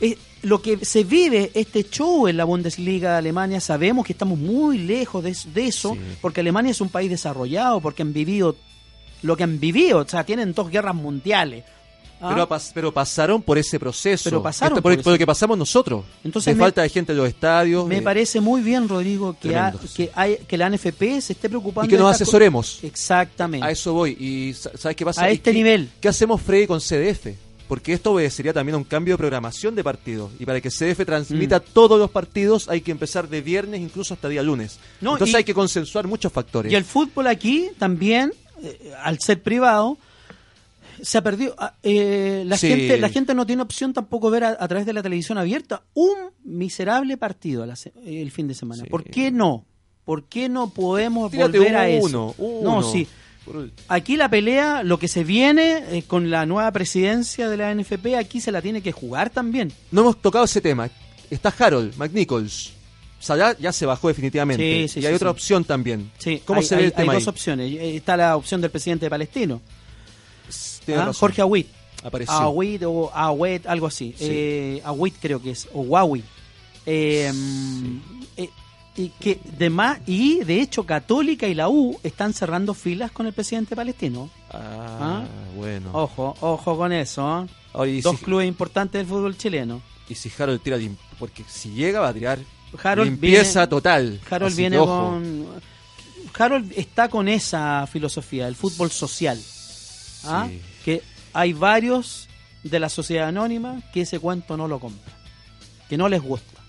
Eh, lo que se vive este show en la Bundesliga de Alemania, sabemos que estamos muy lejos de, es- de eso, porque Alemania es un país desarrollado, porque han vivido lo que han vivido, o sea, tienen dos guerras mundiales. ¿Ah? Pero, pas- pero pasaron por ese proceso. Pero pasaron Esto por, por por lo que pasamos nosotros. Entonces de me- falta de gente en los estadios. Me eh, parece muy bien, Rodrigo, que, ha- que, hay, que la NFP se esté preocupando y que nos asesoremos. Exactamente. A eso voy. Y sa- ¿sabes qué pasa? A ¿Y este qué- nivel. ¿Qué hacemos, Freddy, con CDF? Porque esto obedecería también a un cambio de programación de partidos. Y para que CDF transmita Mm. todos los partidos hay que empezar de viernes, incluso hasta día lunes. No, Entonces y- hay que consensuar muchos factores. Y el fútbol aquí también, eh, al ser privado, se ha perdido. ah, eh, la, Sí. gente, la gente no tiene opción tampoco ver a, a través de la televisión abierta un miserable partido a la se- el fin de semana. ¿Por qué no? ¿Por qué no podemos Tírate volver a eso? uno, uno. No, sí. Aquí la pelea, lo que se viene eh, con la nueva presidencia de la NFP, aquí se la tiene que jugar también. No hemos tocado ese tema. Está Harold McNichols. O sea, ya, ya se bajó definitivamente. Sí, sí, y sí, hay otra opción también. ¿Cómo hay, se ve hay- el tema hay ahí? dos opciones. Está la opción del presidente palestino. Ah. Jorge Awit. Apareció. Awit o Awet, algo así. Sí. Eh, Awit creo que es, o Huawei. Eh, eh, y que de más, y de hecho Católica y la U están cerrando filas con el presidente palestino. Ah, bueno. Ojo, ojo con eso. Oye, y Dos si- clubes importantes del fútbol chileno. Y si Harold tira porque si llega va a tirar Harold limpieza viene- total. Harold viene ojo. con. Harold está con esa filosofía, el fútbol social. ¿ah? Sí. Que hay varios de la sociedad anónima que ese cuento no lo compran, que no les gusta.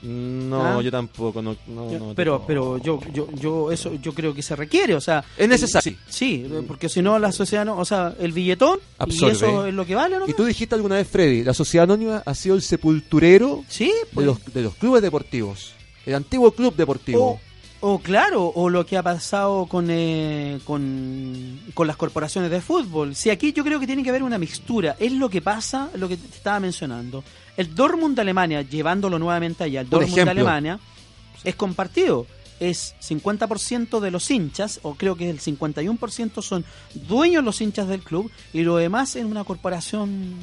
No, ¿Ah? yo tampoco, no, no, Yo- no, pero pero yo, yo yo eso yo creo que se requiere, o sea, Es necesario. sí, porque si no la sociedad no, o sea, el billetón Absorbe. y eso es lo que vale, ¿no? Y tú dijiste alguna vez, Freddy, la sociedad anónima ha sido el sepulturero Sí, pues. de, los, de los clubes deportivos. El antiguo club deportivo. O, o claro, o lo que ha pasado con, eh, con, con las corporaciones de fútbol. Si aquí yo creo que tiene que haber una mixtura. Es lo que pasa, lo que te estaba mencionando. El Dortmund de Alemania, llevándolo nuevamente allá, el Un Dortmund de. Alemania es compartido. Es 50% de los hinchas, o creo que el 51% son dueños los hinchas del club, y lo demás en una corporación,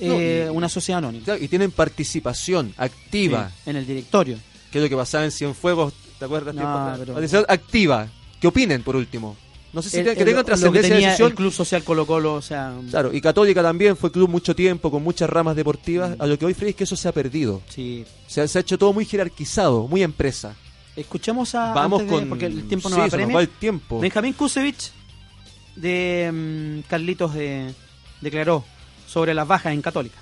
eh, No, y- una sociedad anónima. Claro, Y tienen participación activa, Sí, en el directorio. que es lo que pasaba en Cienfuegos, ¿te acuerdas? No, pero- activa. Que opinen, por último. No sé si El- te- que el- tengan lo que trascendencia de decisión. El Club Social Colo Colo, o sea... Claro, y Católica también fue club mucho tiempo, con muchas ramas deportivas. A lo que hoy, Freddy, es que eso se ha perdido. Sí. Se ha, se ha hecho todo muy jerarquizado, muy empresa. Escuchemos a... Vamos de- con... porque el tiempo no sí, va se nos va el tiempo. Benjamín Kusevich de mm, Carlitos de, declaró sobre las bajas en Católica.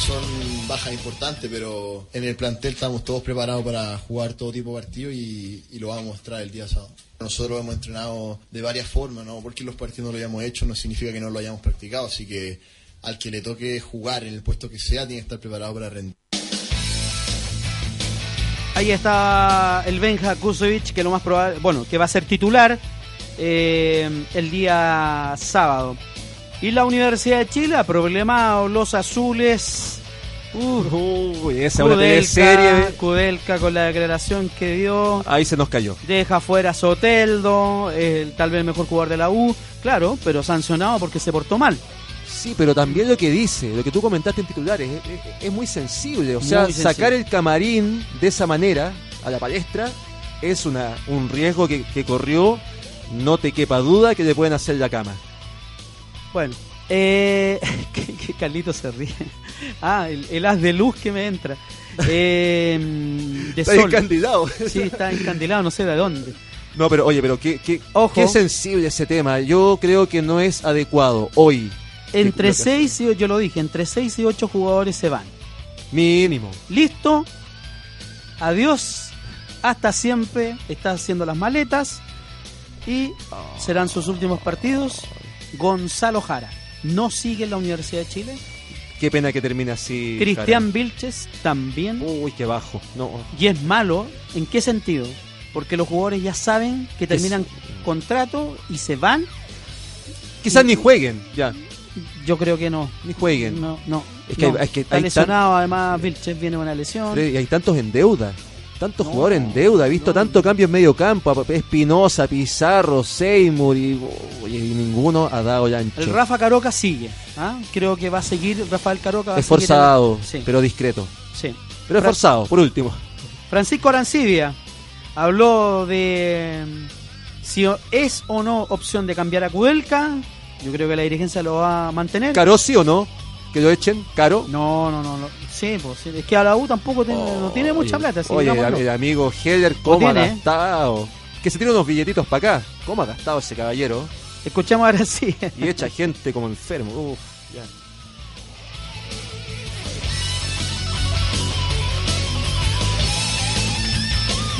Son bajas importantes, pero en el plantel estamos todos preparados para jugar todo tipo de partidos y, lo vamos a mostrar el día sábado. Nosotros hemos entrenado de varias formas, ¿no? Porque los partidos no lo hayamos hecho no significa que no lo hayamos practicado, así que al que le toque jugar en el puesto que sea tiene que estar preparado para rendir. Ahí está el Benja Kusevich, que lo más probable, bueno, que va a ser titular eh, el día sábado. Y la Universidad de Chile ha problemado los azules. Uh, Uy, esa es una teleserie. Kudelka con la declaración que dio. Ahí se nos cayó. Deja fuera a Soteldo, el, tal vez el mejor jugador de la U. Claro, pero sancionado porque se portó mal. Sí, pero también lo que dice, lo que tú comentaste en titulares, es, es- es muy sensible. O Muy sea, sensible. sacar el camarín de esa manera a la palestra es una, un riesgo que, que corrió. No te quepa duda que le pueden hacer la cama. Bueno, eh, que, que Carlito se ríe. Ah, el, el haz de luz que me entra. Eh, de Está sol. encandilado. Sí, está encandilado, no sé de dónde. No, pero oye, pero qué, qué, Ojo. qué sensible ese tema. Yo creo que no es adecuado hoy. Entre Lo que- 6 y yo lo dije, entre 6 y 8 jugadores se van. Mínimo. Listo. Adiós. Hasta siempre. Está haciendo las maletas. Y serán sus últimos partidos. Gonzalo Jara. No sigue en la Universidad de Chile. Qué pena que termine así. Cristian Vilches también. Uy, qué bajo. No. Y es malo, ¿en qué sentido? Porque los jugadores ya saben que terminan contrato y se van. Quizás ni jueguen, ya. Yo creo que no. Ni jueguen. No, no. Es que, no. es que Está hay, tan- lesionado, además Vilches viene una lesión. Freddy, hay tantos en deuda. Tantos jugadores en deuda. He visto tanto cambio en medio campo. Espinosa, Pizarro, Seymour y, ninguno ha dado el ancho. El Rafa Caroca sigue. ¿ah? Creo que va a seguir, Rafael Caroca va a Sí, pero discreto. sí. Pero Fra- esforzado, por último. Francisco Arancibia habló de mm, si es o no opción de cambiar a Kudelka. Yo creo que la dirigencia lo va a mantener. ¿Caro sí o no? ¿Que lo echen? ¿Caro? No, no, no. no. Sí, pues, sí, es que a la U tampoco tiene- no tiene mucha Oye, plata. Oye, el, amigo Heller, ¿cómo ha tiene, ¿eh? gastado? Que se tire unos billetitos para acá. ¿Cómo ha gastado ese caballero? Escuchamos ahora sí. Y echa gente como enfermo. Uf, ya.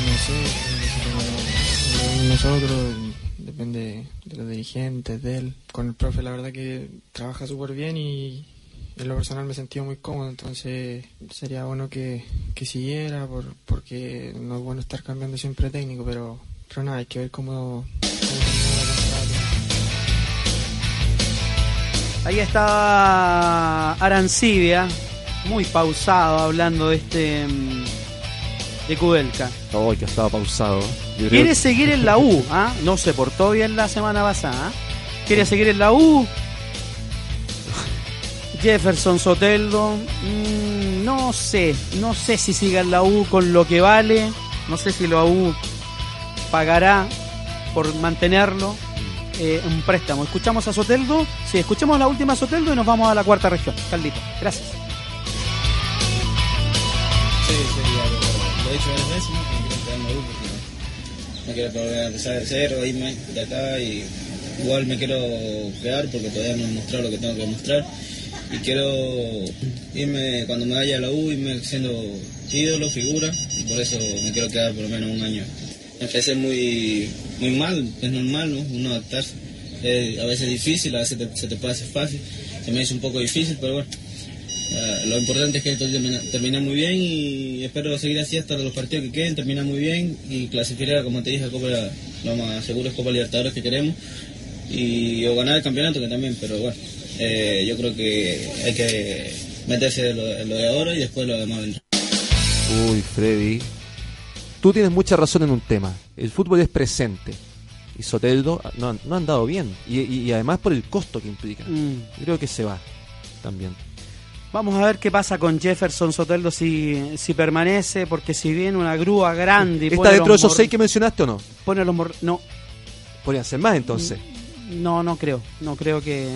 No sé, nosotros, depende de los dirigentes, de él. Con el profe, la verdad que trabaja súper bien y en lo personal me he sentido muy cómodo, entonces sería bueno que, que siguiera, por, porque no es bueno estar cambiando siempre técnico, pero, pero nada, hay que ver cómo. Ahí está Arancibia, muy pausado, hablando de este. mm, de Kudelka. Ay, que estaba pausado. Yo creo- Quiere seguir en la U, ¿ah? No se portó bien la semana pasada. ¿ah? Quiere seguir en la U. Jefferson Soteldo, mm, no sé, no sé si siga en la U con lo que vale, no sé si la U pagará por mantenerlo eh, un préstamo. Escuchamos a Soteldo, sí, escuchemos la última Soteldo y nos vamos a la cuarta región. Carlito, gracias. Sí, sí, ya lo, he dicho varias veces, ¿no? que me quiero quedar en la U porque no quiero volver a empezar de cero, irme de acá y igual me quiero quedar porque todavía no he mostrado lo que tengo que mostrar y quiero irme cuando me vaya a la U, irme siendo ídolo, figura por eso me quiero quedar por lo menos un año. Empecé muy, muy mal, es normal, ¿no? Uno adaptarse. Es a veces difícil, a veces se te puede hacer fácil. Se me hizo un poco difícil, pero bueno. Eh, lo importante es que termina muy bien y espero seguir así hasta los partidos que queden, terminar muy bien y clasificar, como te dije, a Copa, lo más seguro es Copa Libertadores que queremos y o ganar el campeonato que también, pero bueno, eh, yo creo que hay que meterse en lo, en lo de ahora y después lo demás vendrá. Uy, Freddy. Tú tienes mucha razón en un tema. El fútbol es presente. Y Soteldo no, han- no han dado bien. Y, y- y además por el costo que implica. Mm. Creo que se va también. Vamos a ver qué pasa con Jefferson Soteldo si, si permanece, porque si viene una grúa grande y ¿Está pone dentro de esos seis que mencionaste o no? pone los mor- no, Podrían ser más entonces. no, no creo, no creo que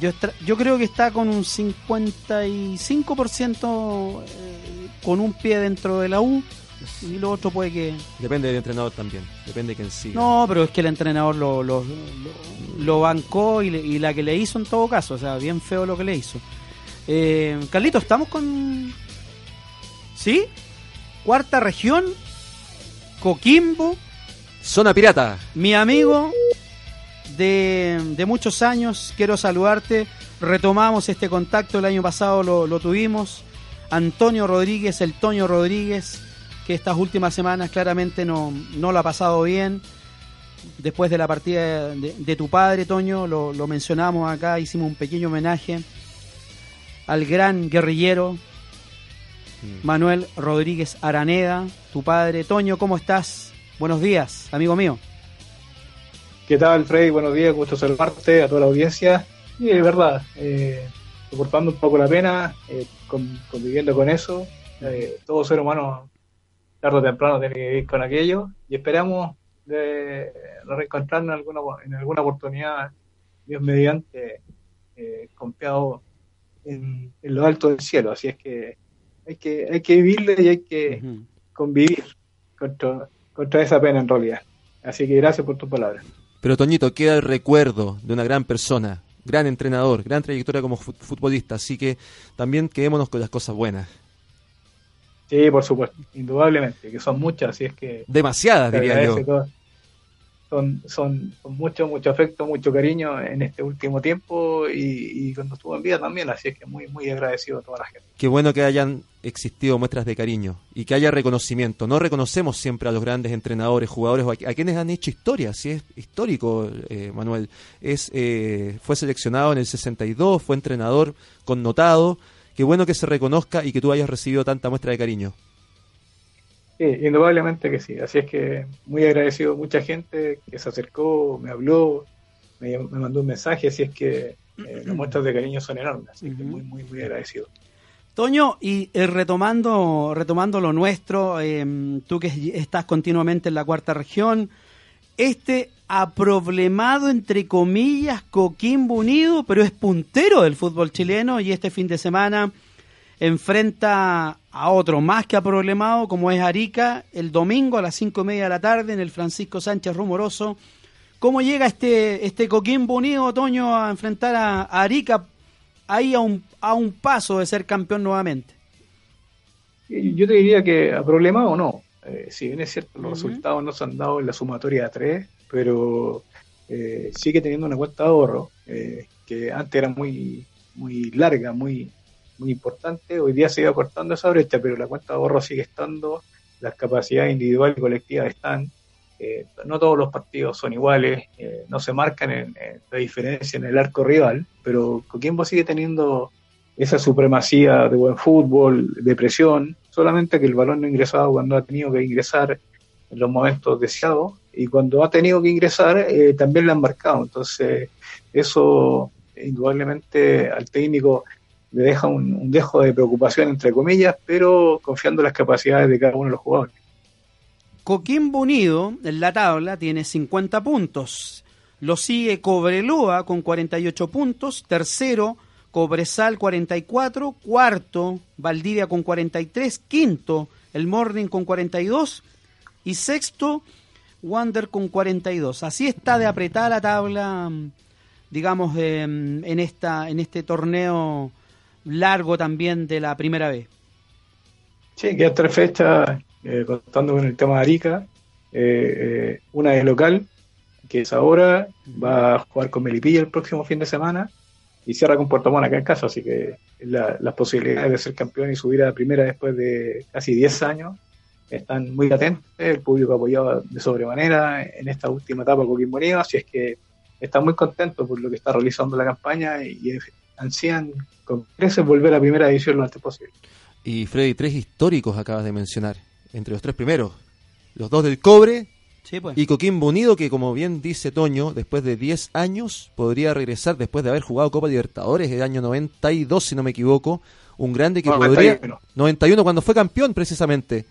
yo yo creo que está con un 55% eh, con un pie dentro de la U y lo otro puede que Depende del entrenador también. Depende de quién siga. no, pero es que el entrenador lo, lo, lo- lo bancó y, le- y la que le hizo en todo caso, o sea, bien feo lo que le hizo. Eh, Carlito, ¿estamos con... ¿Sí? Cuarta región, Coquimbo, Zona Pirata. mi amigo de, de muchos años, quiero saludarte. Retomamos este contacto, el año pasado lo, lo tuvimos. Antonio Rodríguez, el Toño Rodríguez, que estas últimas semanas claramente no, no lo ha pasado bien. Después de la partida de, de tu padre, Toño, lo, lo mencionamos acá, hicimos un pequeño homenaje al gran guerrillero Manuel Rodríguez Araneda, tu padre. Toño, ¿cómo estás? Buenos días, amigo mío. ¿Qué tal, Freddy? Buenos días, gusto saludarte a toda la audiencia. Y es verdad, eh, soportando un poco la pena, eh, con- conviviendo con eso. Eh, todo ser humano, tarde o temprano, tiene que vivir con aquello. Y esperamos de, reencontrarnos en alguna, en alguna oportunidad, Dios mediante, eh, confiado en, en lo alto del cielo. Así es que hay que, hay que vivirle y hay que convivir contra, contra esa pena en realidad. Así que gracias por tus palabras. Pero Toñito, queda el recuerdo de una gran persona, gran entrenador, gran trayectoria como fu- futbolista. Así que también quedémonos con las cosas buenas. Sí, por supuesto, indudablemente, que son muchas, así es que... Demasiadas, diría yo. son, son mucho, mucho afecto, mucho cariño en este último tiempo y, y cuando estuvo en vida también, así es que muy, muy agradecido a toda la gente. Qué bueno que hayan existido muestras de cariño y que haya reconocimiento. No reconocemos siempre a los grandes entrenadores, jugadores o a, a quienes han hecho historia. Si es histórico, eh, Manuel. Es, eh, fue seleccionado en el 62, fue entrenador connotado. Qué bueno que se reconozca y que tú hayas recibido tanta muestra de cariño. Sí, indudablemente que sí, así es que muy agradecido, mucha gente que se acercó, me habló, me, me mandó un mensaje, así es que eh, las muestras de cariño son enormes, así que muy, muy, muy agradecido. Toño, y eh, retomando, retomando lo nuestro, eh, tú que estás continuamente en la cuarta región, este aproblemado, entre comillas, Coquimbo Unido, pero es puntero del fútbol chileno y este fin de semana enfrenta a otro más que aproblemado, como es Arica, el domingo a las cinco y media de la tarde en el Francisco Sánchez Rumoroso. ¿Cómo llega este, este Coquimbo Unido, Toño, a enfrentar a, a Arica ahí a un, a un paso de ser campeón nuevamente? Yo te diría que a problema o no. Eh, si bien es cierto, los resultados no se han dado en la sumatoria de tres, pero eh, sigue teniendo una cuenta de ahorro eh, que antes era muy, muy larga, muy, muy importante. Hoy día se ido cortando esa brecha, pero la cuenta de ahorro sigue estando, las capacidades individuales y colectivas están. Eh, no todos los partidos son iguales, eh, no se marcan en, en la diferencia en el arco rival, pero Coquimbo sigue teniendo esa supremacía de buen fútbol, de presión, solamente que el balón no ha ingresado cuando ha tenido que ingresar en los momentos deseados y cuando ha tenido que ingresar eh, también le han marcado. Entonces, eso indudablemente al técnico le deja un dejo de preocupación, entre comillas, pero confiando en las capacidades de cada uno de los jugadores. Coquimbo Unido en la tabla tiene 50 puntos. Lo sigue Cobreloa con 48 puntos. Tercero, Cobresal 44. Cuarto, Valdivia con 43. Quinto, el Morning con 42. Y sexto, Wander con 42. Así está de apretar la tabla, digamos, de, en, esta, en este torneo largo también de la primera vez. Sí, quedan tres fechas, eh, contando con el tema de Arica. Eh, eh, una de local, que es ahora, va a jugar con Melipilla el próximo fin de semana y cierra con Puerto Montt acá en casa, así que la- las posibilidades de ser campeón y subir a la primera después de casi 10 años están muy latentes, el público ha apoyado de sobremanera en esta última etapa Coquimbo Unido, así es que están muy contentos por lo que está realizando la campaña y, ansían con creces volver a primera división lo antes posible. Y Freddy, tres históricos acabas de mencionar. Entre los tres primeros, los dos del cobre Sí, pues. y Coquimbo Unido, que como bien dice Toño, después de 10 años podría regresar después de haber jugado Copa Libertadores el año 92, si no me equivoco. Un grande que No, podría... 91. 91, cuando fue campeón precisamente.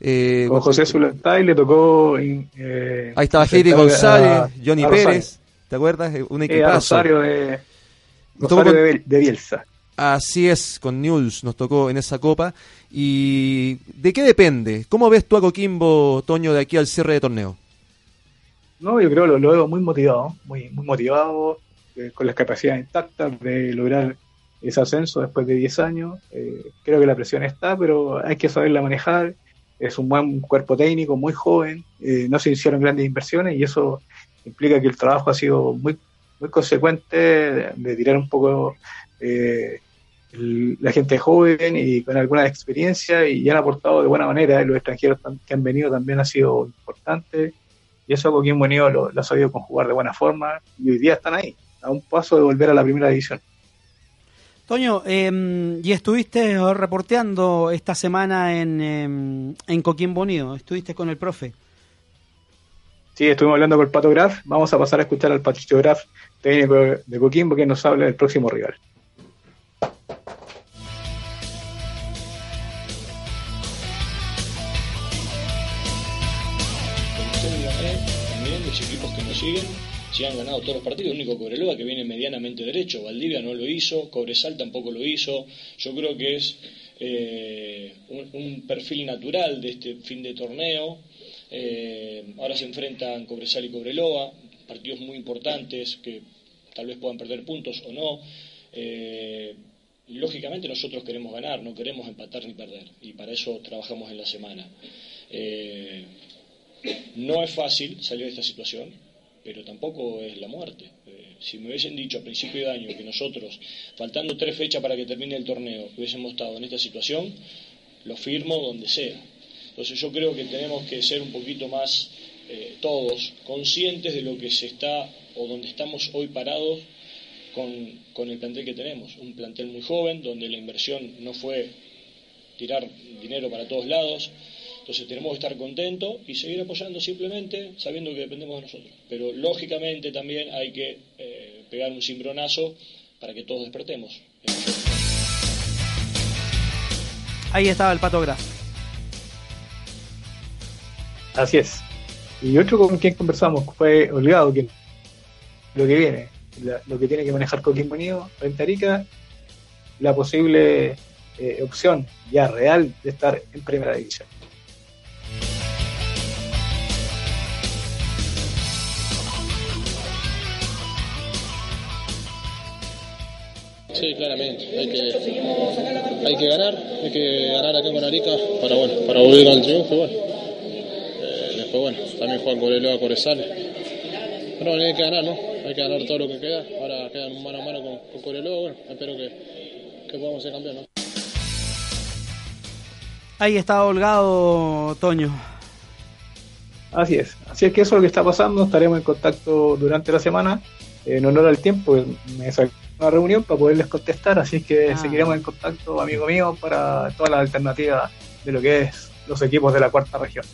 Eh, Con José Zulantay le tocó. eh, Ahí estaba Heidi a- González, Johnny a. Pérez, ¿te acuerdas? Eh, Un Eh, a equipazo. Rosario de, Nos tocó Rosario de, de Bielsa. Así es, con News nos tocó en esa copa. ¿Y de qué depende? ¿Cómo ves tú a Coquimbo, Toño, de aquí al cierre de torneo? No, yo creo lo, lo veo muy motivado, muy, muy motivado, eh, con las capacidades intactas de lograr ese ascenso después de 10 años. Eh, creo que la presión está, pero hay que saberla manejar. Es un buen cuerpo técnico, muy joven, eh, no se hicieron grandes inversiones y eso implica que el trabajo ha sido muy, muy consecuente de, de tirar un poco eh, el- la gente joven y con alguna experiencia y han aportado de buena manera. Los extranjeros que han venido también ha sido importante y eso Coquimbo Unido lo, lo ha sabido conjugar de buena forma y hoy día están ahí, a un paso de volver a la primera división. Toño, eh, y estuviste reporteando esta semana en, eh, en Coquimbo Unido, estuviste con el profe. Sí, estuvimos hablando con el Pato Graf, vamos a pasar a escuchar al Patricio Graf, técnico de Coquimbo, que nos habla del próximo rival. Siguen, si han ganado todos los partidos, el único Cobreloa que viene medianamente derecho, Valdivia no lo hizo, Cobresal tampoco lo hizo, yo creo que es eh, un, perfil natural de este fin de torneo, Eh, ahora se enfrentan Cobresal y Cobreloa, partidos muy importantes que tal vez puedan perder puntos o no. Eh, lógicamente nosotros queremos ganar, no queremos empatar ni perder, y para eso trabajamos en la semana. No es fácil salir de esta situación, pero tampoco es la muerte. Eh, si me hubiesen dicho a principio de año que nosotros, faltando tres fechas para que termine el torneo, hubiésemos estado en esta situación, lo firmo donde sea. Entonces yo creo que tenemos que ser un poquito más eh, todos conscientes de lo que se está o donde estamos hoy parados con, con el plantel que tenemos. Un plantel muy joven, donde la inversión no fue tirar dinero para todos lados. Entonces tenemos que estar contentos y seguir apoyando simplemente sabiendo que dependemos de nosotros. Pero lógicamente también hay que eh, pegar un cimbronazo para que todos despertemos. Ahí estaba el Pato Graf. Así es. Y otro con quien conversamos fue Olgado, que lo que viene, la- lo que tiene que manejar Coquimbo Unido frente a Arica, la posible eh, opción ya real de estar en primera división. Sí, claramente. Hay que, hay que ganar, hay que ganar acá con Arica para bueno, para volver al triunfo. Bueno. Eh, después bueno, también juegan Coreloa, Corezal. Pero bueno, hay que ganar, ¿no? Hay que ganar todo lo que queda. Ahora quedan un mano a mano con, con Coreloa. Bueno, espero que, que podamos ser campeones. ¿no? Ahí está Holgado, Toño. Así es. Así es que eso es lo que está pasando. Estaremos en contacto durante la semana. En honor al tiempo, me saqué una reunión para poderles contestar. Así que Ah. seguiremos en contacto, amigo mío, para todas las alternativas de lo que es los equipos de la cuarta región.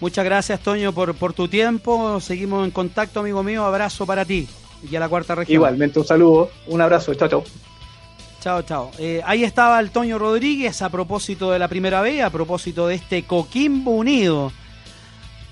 Muchas gracias, Toño, por, por tu tiempo. Seguimos en contacto, amigo mío. Abrazo para ti. y a la cuarta región. Igualmente un saludo, un abrazo, chao, chao. Chao, chao. Eh, ahí estaba el Toño Rodríguez a propósito de la primera B, a propósito de este Coquimbo Unido,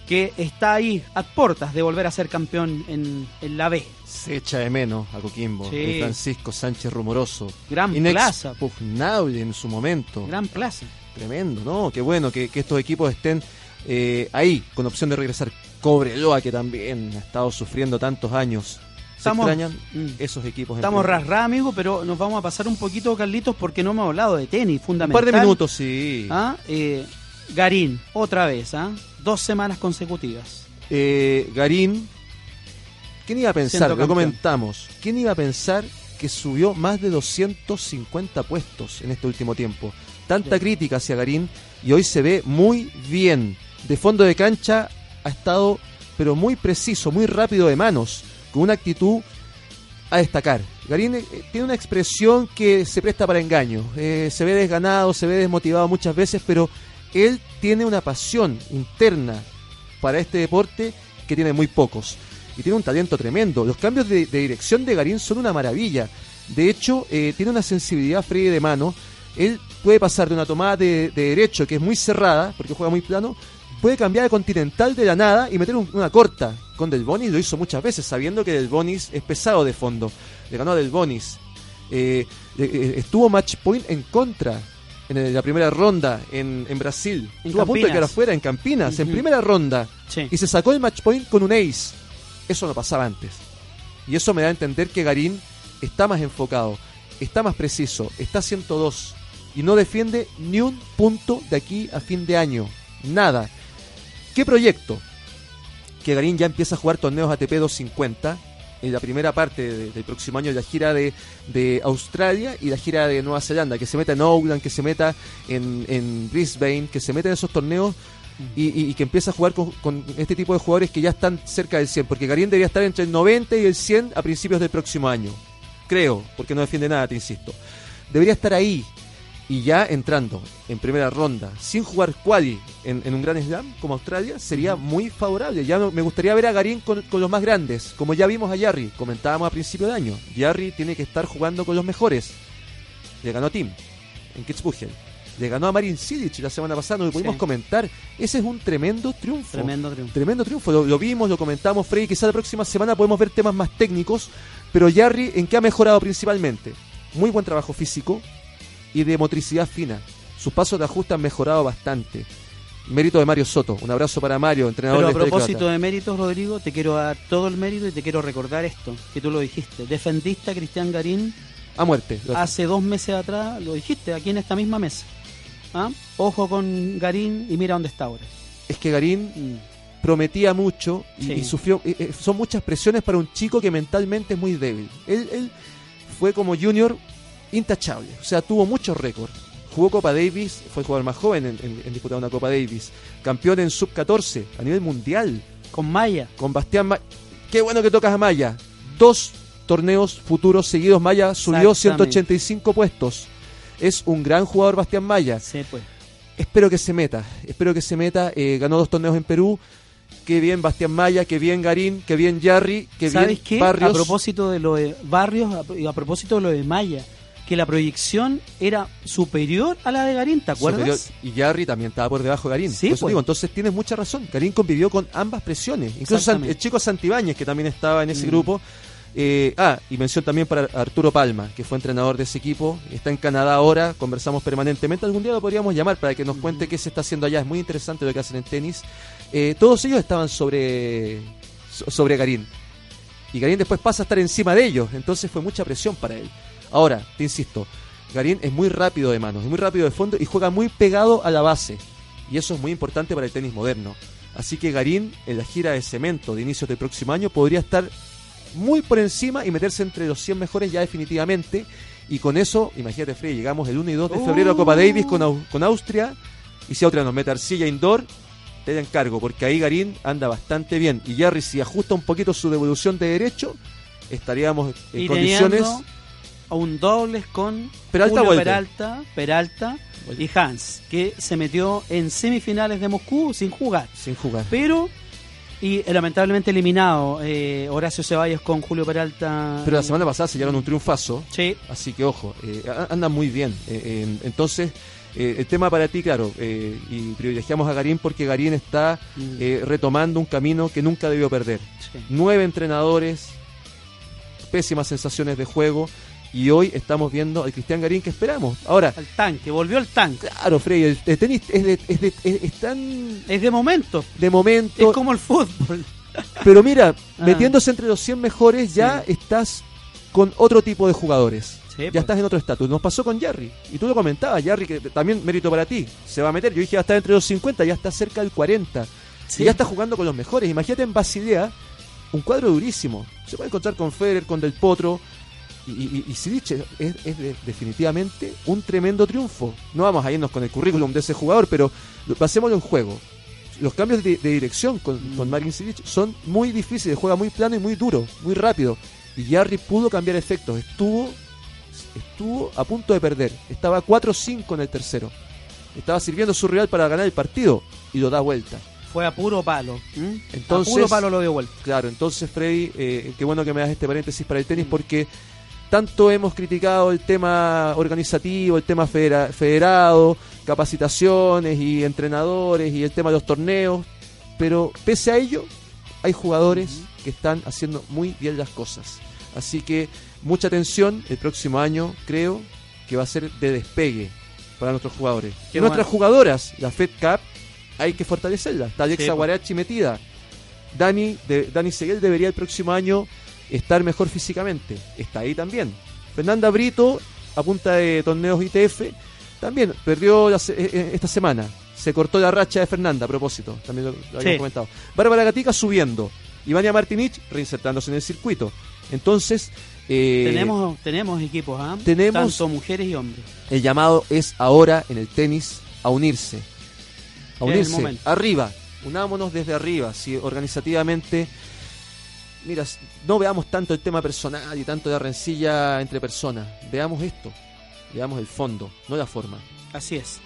que está ahí a puertas de volver a ser campeón en, en la B. Se echa de menos a Coquimbo, Sí. Francisco Sánchez Rumoroso. Gran plaza. Inexpugnable en su momento. Gran plaza. Tremendo, ¿no? Qué bueno que, que estos equipos estén eh, ahí, con opción de regresar. Cobreloa, que también ha estado sufriendo tantos años. ¿Se Estamos- extrañan mm. esos equipos? Estamos rasra, amigo, pero nos vamos a pasar un poquito, Carlitos, porque no hemos hablado de tenis, Un fundamental. par de minutos, sí. ¿Ah? Eh, Garín, otra vez, ¿ah? Dos semanas consecutivas. Eh, Garín, ¿quién iba a pensar? Lo comentamos. ¿Quién iba a pensar que subió más de 250 puestos en este último tiempo? Tanta crítica hacia Garín y hoy se ve muy bien. De fondo de cancha ha estado, pero muy preciso, muy rápido de manos, con una actitud a destacar. Garín eh, tiene una expresión que se presta para engaño. Eh, se ve desganado, se ve desmotivado muchas veces, pero él tiene una pasión interna para este deporte que tiene muy pocos. Y tiene un talento tremendo. Los cambios de, dirección de Garín son una maravilla. De hecho, eh, tiene una sensibilidad fría de mano. Él puede pasar de una tomada de, de derecho, que es muy cerrada, porque juega muy plano, puede cambiar de continental de la nada y meter un- una corta. Con Del Bonis lo hizo muchas veces, sabiendo que Del Bonis es pesado de fondo. Le ganó a Del Bonis. Eh, eh, estuvo match point en contra en la primera ronda en, en Brasil. En estuvo a punto de quedar Campinas. afuera en Campinas, en primera ronda. Sí. Y se sacó el match point con un ace. Eso no pasaba antes. Y eso me da a entender que Garín está más enfocado, está más preciso, está 102 y no defiende ni un punto de aquí a fin de año. Nada. ¿Qué proyecto? Que Garín ya empieza a jugar torneos ATP 250 en la primera parte de- del próximo año, la gira de, de Australia y la gira de Nueva Zelanda, que se meta en Auckland, que se meta en, en Brisbane, que se meta en esos torneos y que empieza a jugar con, con este tipo de jugadores que ya están cerca del 100, porque Garín debería estar entre el 90 y el 100 a principios del próximo año. Creo, porque no defiende nada, te insisto. Debería estar ahí y ya entrando en primera ronda, sin jugar quali en, en un gran slam como Australia, sería muy favorable. Ya me gustaría ver a Garín con, con los más grandes, como ya vimos a Jarry, comentábamos a principio de año. Jarry tiene que estar jugando con los mejores. Le ganó a Tim en Kitzbühel. Le ganó a Marin Cilic la semana pasada, no lo pudimos Sí. comentar. Ese es un tremendo triunfo. Tremendo triunfo. Tremendo triunfo, lo, lo vimos, lo comentamos, Freddy. Quizá la próxima semana podemos ver temas más técnicos, pero Jarry, ¿en qué ha mejorado principalmente? Muy buen trabajo físico y de motricidad fina. Sus pasos de ajuste han mejorado bastante. Mérito de Mario Soto. Un abrazo para Mario, entrenador Pero a de propósito de méritos, Rodrigo, te quiero dar todo el mérito y te quiero recordar esto, que tú lo dijiste. Defendiste a Cristian Garín A muerte. Hace dos meses atrás, lo dijiste aquí en esta misma mesa. ¿Ah? Ojo con Garín y mira dónde está ahora. Es que Garín prometía mucho y, Sí. y sufrió. eh, eh, son muchas presiones para un chico que mentalmente es muy débil. Él, él fue como junior intachable. O sea, tuvo muchos récords. Jugó Copa Davis, fue el jugador más joven en, en- en disputar una Copa Davis. Campeón en sub-14 a nivel mundial. Con Maya. Con Bastián Maya. Qué bueno que tocas a Maya. Dos torneos futuros seguidos. Maya subió Exactamente. 185 puestos. Es un gran jugador Bastián Maya. Sí, pues. Espero que se meta. Espero que se meta. Eh, ganó dos torneos en Perú. Qué bien Bastián Maya, qué bien Garín, qué bien Jarry, qué ¿Sabes bien qué? Barrios. A propósito de lo de Barrios a, y a propósito de lo de Maya, que la proyección era superior a la de Garín, ¿te acuerdas? superior. Y Jarry también estaba por debajo de Garín. Sí, pues. digo, entonces tienes mucha razón. Garín convivió con ambas presiones. Incluso el chico Santibáñez, que también estaba en ese Mm. grupo. Eh, ah, y mención también para Arturo Palma, que fue entrenador de ese equipo. Está en Canadá ahora, conversamos permanentemente. Algún día lo podríamos llamar para que nos cuente qué se está haciendo allá. Es muy interesante lo que hacen en tenis. Eh, todos ellos estaban sobre, so- sobre Garín. Y Garín después pasa a estar encima de ellos. Entonces fue mucha presión para él. Ahora, te insisto, Garín es muy rápido de manos, es muy rápido de fondo y juega muy pegado a la base. Y eso es muy importante para el tenis moderno. Así que Garín, en la gira de cemento de inicio del próximo año, podría estar muy por encima y meterse entre los 100 mejores ya definitivamente. Y con eso, imagínate, Freddy, llegamos el 1 y 2 de febrero a Copa Davis con, Au- con Austria. Y si Austria nos mete arcilla indoor, te da encargo, porque ahí Garín anda bastante bien. Y Jarry, si ajusta un poquito su devolución de derecho, estaríamos en y condiciones. teniendo a un dobles con Peralta Julio. Peralta, Peralta y Hans, que se metió en semifinales de Moscú sin jugar. Sin jugar. Pero Y eh, lamentablemente eliminado eh, Horacio Ceballos con Julio Peralta. Pero la semana pasada se llevaron un triunfazo. Sí. Así que ojo, eh, a- andan muy bien. Eh, eh, entonces, el tema para ti, claro, y privilegiamos a Garín porque Garín está Mm. retomando un camino que nunca debió perder. Sí. Nueve entrenadores, pésimas sensaciones de juego. Y hoy estamos viendo al Cristian Garín que esperamos. Ahora, Al tanque, volvió el tanque. claro, Freddy, el, el tenis es, de, es, de- es- es tan Es de momento. de momento. Es como el fútbol. Pero mira, Ah. metiéndose entre los 100 mejores, ya estás con otro tipo de jugadores. Sí, ya pues. estás en otro estatus. Nos pasó con Jarry. Y tú lo comentabas, Jarry, que también mérito para ti. Se va a meter. Yo dije, va a estar entre los 50, ya está cerca del 40. Sí. Y ya está jugando con los mejores. Imagínate en Basilea, un cuadro durísimo. Se puede encontrar con Federer, con Del Potro. Y, y, y Silic es, es de- definitivamente un tremendo triunfo. No vamos a irnos con el currículum de ese jugador, pero lo- pasémoslo en juego. Los cambios de, de dirección con, con Marin Silic son muy difíciles, juega muy plano y muy duro, muy rápido. Y Jarry pudo cambiar efectos, estuvo, estuvo a punto de perder. Estaba 4-5 en el tercero. Estaba sirviendo su rival para ganar el partido y lo da vuelta. Fue a puro palo. Entonces, a puro palo lo dio vuelta. Claro, entonces Freddy, eh, qué bueno que me das este paréntesis para el tenis porque tanto hemos criticado el tema organizativo, el tema federa- federado, capacitaciones y entrenadores y el tema de los torneos, pero pese a ello hay jugadores que están haciendo muy bien las cosas. Así que mucha atención, el próximo año creo que va a ser de despegue para nuestros jugadores. Qué nuestras bueno. jugadoras, la Fed Cup, hay que fortalecerla. Está Alexa Sí. Guarachi metida. Dani, de, Dani Seguel debería el próximo año estar mejor físicamente. Está ahí también. Fernanda Brito, a punta de torneos ITF, también perdió la se- eh, eh, esta semana. Se cortó la racha de Fernanda a propósito. También lo, lo habíamos Sí. comentado. Bárbara Gatica subiendo. Ivania Martinich reinsertándose en el circuito. Entonces, eh, tenemos, tenemos equipos, ¿ah? tenemos- Tanto mujeres y hombres. el llamado es ahora en el tenis a unirse. A unirse. Arriba. Unámonos desde arriba. Si organizativamente. Mira, no veamos tanto el tema personal y tanto de rencilla entre personas. Veamos esto. Veamos el fondo, no la forma. Así es.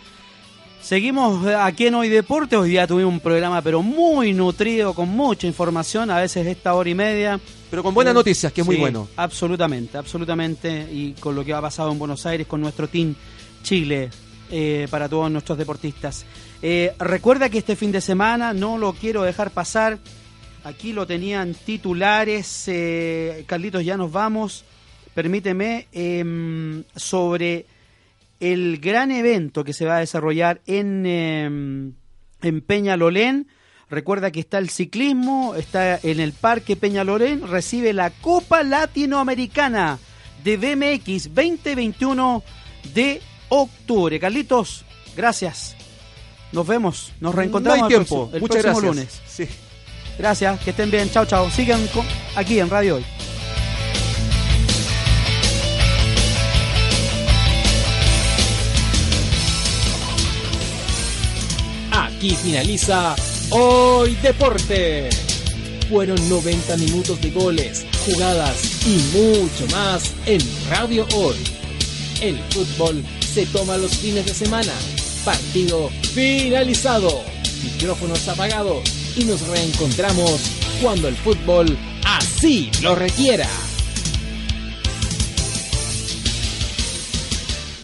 Seguimos aquí en Hoy Deporte. Hoy día tuvimos un programa, pero muy nutrido, con mucha información, a veces esta hora y media. Pero con buenas Eh, noticias, que es muy bueno. Absolutamente, absolutamente. Y con lo que ha pasado en Buenos Aires con nuestro Team Chile eh, para todos nuestros deportistas. Eh, recuerda que este fin de semana no lo quiero dejar pasar. Aquí lo tenían titulares. eh, Carlitos, ya nos vamos. Permíteme em, sobre el gran evento que se va a desarrollar en, em, en Peñalolén. Recuerda que está el ciclismo, está en el Parque Peñalolén, recibe la Copa Latinoamericana de BMX 2021 de octubre. Carlitos, gracias. Nos vemos, nos reencontramos No hay tiempo. el Muchas próximo gracias. lunes. Sí. Gracias, que estén bien. Chao, chao. Sigan aquí en Radio Hoy. Aquí finaliza Hoy Deporte. Fueron 90 minutos de goles, jugadas y mucho más en Radio Hoy. El fútbol se toma los fines de semana. Partido finalizado. Micrófonos apagados y nos reencontramos cuando el fútbol así lo requiera.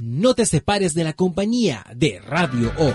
No te separes de la compañía de Radio O.